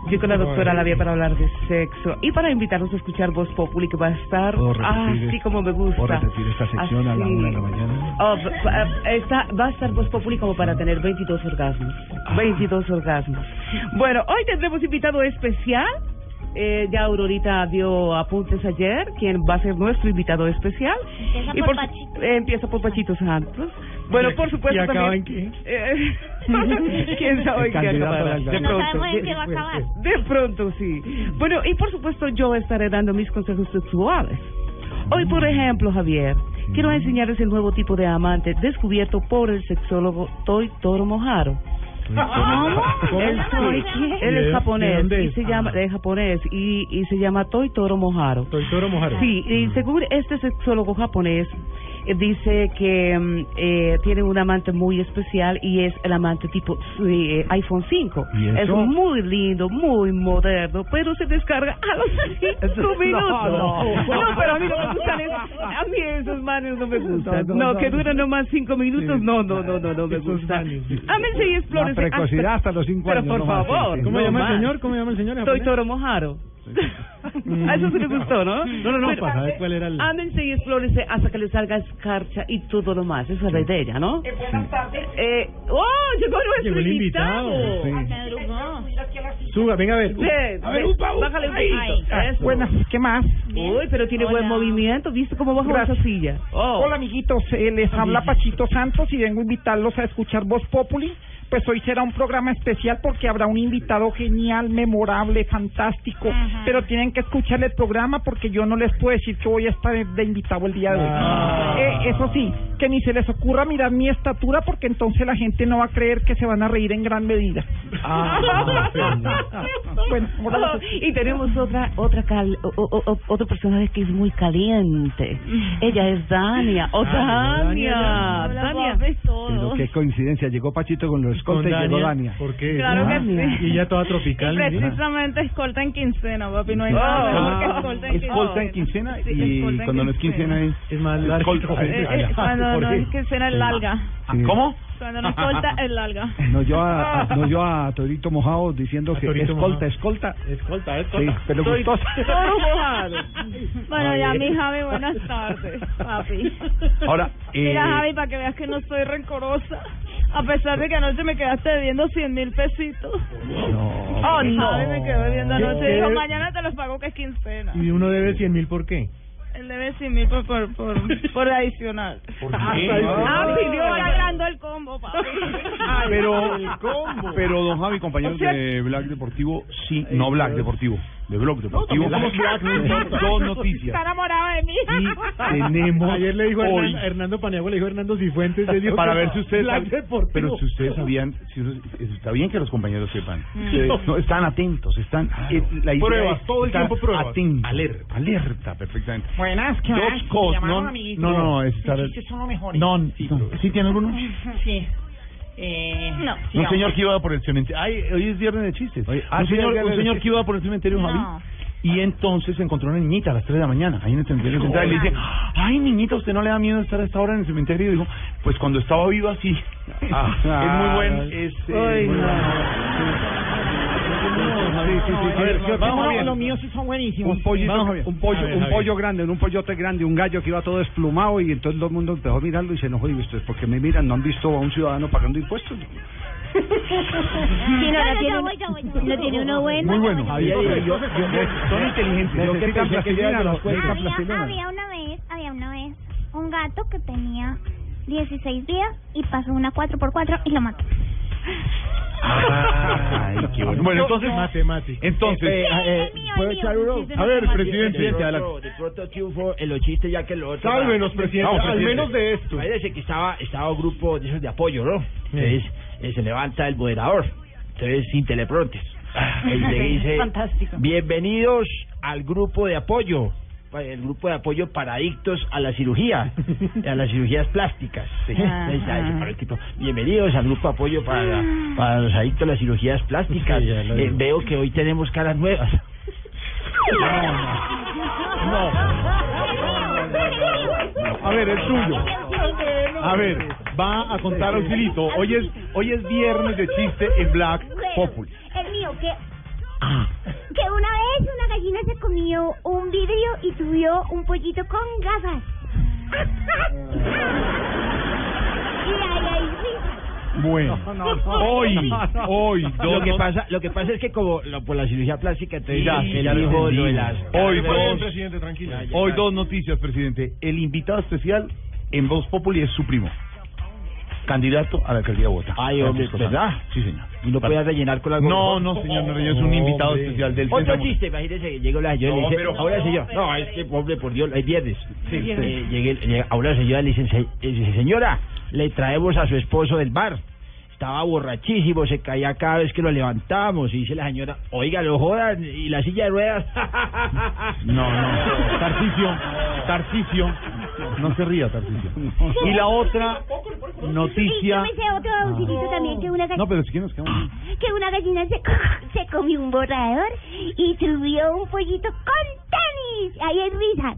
Yo con la doctora Lavia para hablar de sexo y para invitarnos a escuchar Voz Populi que va a estar ¿Puedo repetir así es- como me gusta. ¿Puedo repetir esta sección a la Así. una de la mañana? Oh, va- va- está, va a estar Voz Populi como para tener 22 orgasmos. Ah. 22 orgasmos. Bueno, hoy tendremos invitado especial. Eh, ya Aurorita dio apuntes ayer, quien va a ser nuestro invitado especial. Empieza Y por su- Pachito. eh, empieza por Pachito Santos. Bueno, ¿Y- por supuesto y acaba también... en Eh, ¿Quién sabe en El qué candidato acabará? De gobierno. No pronto. sabemos en qué va a acabar. De pronto, sí. Bueno, y por supuesto yo estaré dando mis consejos sexuales. Hoy, por ejemplo, Javier, quiero enseñarles el nuevo tipo de amante descubierto por el sexólogo Toy Toro Mojaro. ¿Cómo? Él, ¿Toy sí, qué? él ¿De- es japonés y se llama es japonés y, y se llama Toy Toro Mojaro. Toy Toro Mojaro. Sí, y según este sexólogo japonés, dice que mm, eh, tiene un amante muy especial y es el amante tipo eh, iPhone 5. ¿Y eso? Es muy lindo, muy moderno, pero se descarga a los 5 minutos. no. No, pero a mí no me gustan esos, a mí esos manes no me gustan. No, No, no, no. que duran nomás 5 minutos, no, no, no, no, no me gustan. sí. Ámense y explórense. La precocidad hasta los cinco Pero años, por no más, favor. sí, sí. ¿Cómo no llama el señor? ¿Cómo llama el señor? Soy? Toro Mojaro. A eso sí le gustó, ¿no? No, no, no, Bueno, para saber cuál era el... Ámense y explórense hasta que les salga escarcha y todo lo más. Esa es la idea, ¿no? Buenas tardes. Eh, ¡Oh! Llegó nuestro Llegó el invitado. invitado. Sí. Suba, venga a ver. Ve, A ver, ve, un pavo. Bájale un Ay. poquito. Ay. Eso. Buenas, ¿qué más? Uy, pero tiene buen Hola. movimiento. ¿Viste cómo bajó Gracias. esa silla? Oh. Hola amiguitos, eh, les habla Pachito Santos y vengo a invitarlos a escuchar Voz Populi Pues hoy será un programa especial porque habrá un invitado genial, memorable, fantástico. Pero tienen que escuchar el programa porque yo no les puedo decir que voy a estar de invitado el día de hoy. Eh, eso sí, que ni se les ocurra mirar mi estatura porque entonces la gente no va a creer que se van a reír en gran medida. bueno, ahora los- y tenemos otra otra cal, o- o- o- otro personaje que es muy caliente. Ella es Dania. ¡Oh, Ah, Dania! Dania. Dania. Pero qué coincidencia, llegó Pachito con los escolta y llegó Dania. ¿Por qué? Claro que Dania. sí. Y ella toda tropical. Y precisamente escolta en quincena, papi. No hay Ah, nada mejor que escolta en quincena. escolta en quincena Sí, y escolta en cuando no es quincena es, es más largo. Eh, eh, cuando no es quincena es larga. ¿Cómo? Cuando no escolta es larga. No yo a, a- no yo a Torito Mojado diciendo que escolta, Mojado. escolta. Escolta, Sí, pero gustosa. Bueno, ya bien. mi Javi, buenas tardes, papi. Ahora, eh, Mira, Javi, para que veas que no soy rencorosa. A pesar de que anoche me quedaste debiendo 100 mil pesitos. No. Oh, no. Javi me quedó debiendo ¿Qué- anoche. Dijo, debe- mañana te los pago que es quincena. Y uno debe 100 mil, ¿por qué? Él debe 100 mil por, por, por, por adicional. ¿Por qué? Ah, pidió hablando el combo, papi. Pero, El combo. pero don Javi, compañeros O sea- de Black Deportivo, sí, no Black Deportivo, de Blog Deportivo. no. Dos noticias. Está enamorado de mí. tenemos Ayer le dijo hoy- Hernando, Hernando Paniagua, le dijo Hernando Cifuentes. le dijo para ver si ustedes pero si ustedes sabían si ustedes- está bien que los compañeros sepan Sí. no están atentos están eh, la idea Pruebas, es todo el tiempo pruebas. atentos, alerta alerta perfectamente Buenas, ¿qué dos más? cosas no no no no es estar chistes son los mejores. no sí, ¿sí tiene alguno Sí. Eh, no. un señor que iba por el cementerio ay hoy es viernes de chistes ah, un señor un señor que iba por el cementerio Javi No. y entonces se encontró una niñita a las 3 de la mañana, ahí en el cementerio central, y le dice, ay niñita, ¿usted no le da miedo estar a esta hora en el cementerio? Y dijo, pues cuando estaba viva sí. Ah, es muy buen, es... eh, Ay, muy no. bueno. Sí, sí, sí. A ver, sí, vamos no, bien. Los míos sí son buenísimos. Un pollo, ver, un pollo grande, un pollote grande, un gallo que iba todo desplumado y entonces todo el mundo empezó a mirarlo y se enojó y ¿ustedes por qué me miran? ¿No han visto a un ciudadano pagando impuestos? Sí, no, no, tiene, no tiene uno bueno. Muy bueno. Yo- yo- yo- son inteligentes. Yo que plastilina. Había una vez, había una vez un gato que tenía 16 días y pasó una 4x4 y lo mató. Ay, qué bueno. Bueno, entonces, matemática. Entonces, Eh, eh, ¿Puedo echar uno? A ver, presidente, de pronto, adelante. de pronto triunfo en los chistes ya que lo otro. Sálvenos, presidente, Vamos, al presidente. menos de esto. Imagínese que estaba, estaba un grupo de esos de apoyo, ¿no? Entonces eh, se levanta el moderador, entonces sin teleprompter. Él le dice, Fantástico. bienvenidos al grupo de apoyo, el grupo de apoyo para adictos a la cirugía, a las cirugías plásticas. Sí. El tipo, bienvenidos al grupo de apoyo para, para los adictos a las cirugías plásticas. Sí, Eh, veo que hoy tenemos caras nuevas. A ver, el suyo. A ver, va a contar Auxilito. Hoy es, hoy es viernes de chiste en Black Populi. El mío, que, que una vez una gallina se comió un vidrio y subió un pollito con gafas. y ahí, ahí, sí. Bueno, hoy, hoy, lo que pasa lo que pasa es que como lo- por la cirugía plástica Ya, él ya lo dijo lo de las Hoy dos- nuevas. presidente, tranquilo. Hoy dos noticias, presidente. El invitado especial en Voz Populi es su primo. Candidato a la alcaldía de Bogotá. Ay, hombre. ¿verdad? Sí, señor. y no podía rellenar con algo No, no, señor, no, es un invitado especial del Otro chiste, imagínese llegó la señora y le dice, pero- ahora señor, no, es que hombre, por Dios, hay viernes. Sí, Eh, ahora la señora le dice, "Se- eh, dice, señora, le traemos a su esposo del bar. Estaba borrachísimo, se caía cada vez que lo levantamos. Y dice la señora, oiga, lo jodan, y la silla de ruedas. No, no. Tarcicio, Tarcicio. No se ría, Tarcicio. Y la otra Y noticia. yo me sé otro auxilito también, que una, ga- No, pero si quedamos. que una gallina se, se comió un borrador y subió un pollito con tenis. Ahí hay risas.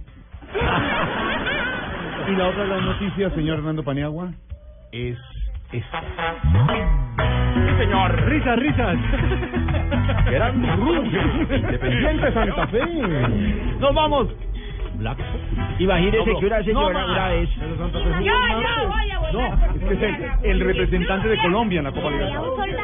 Y la otra gran noticia, señor Hernando Paniagua, es Sí, señor. Risas, risas. Gran Ruge, Independiente Santa Fe. Nos vamos. Black. Imagínese que una señora una vez... Ya, ya, vaya, No, es que es el, el representante de Colombia en la Copa Libertadores.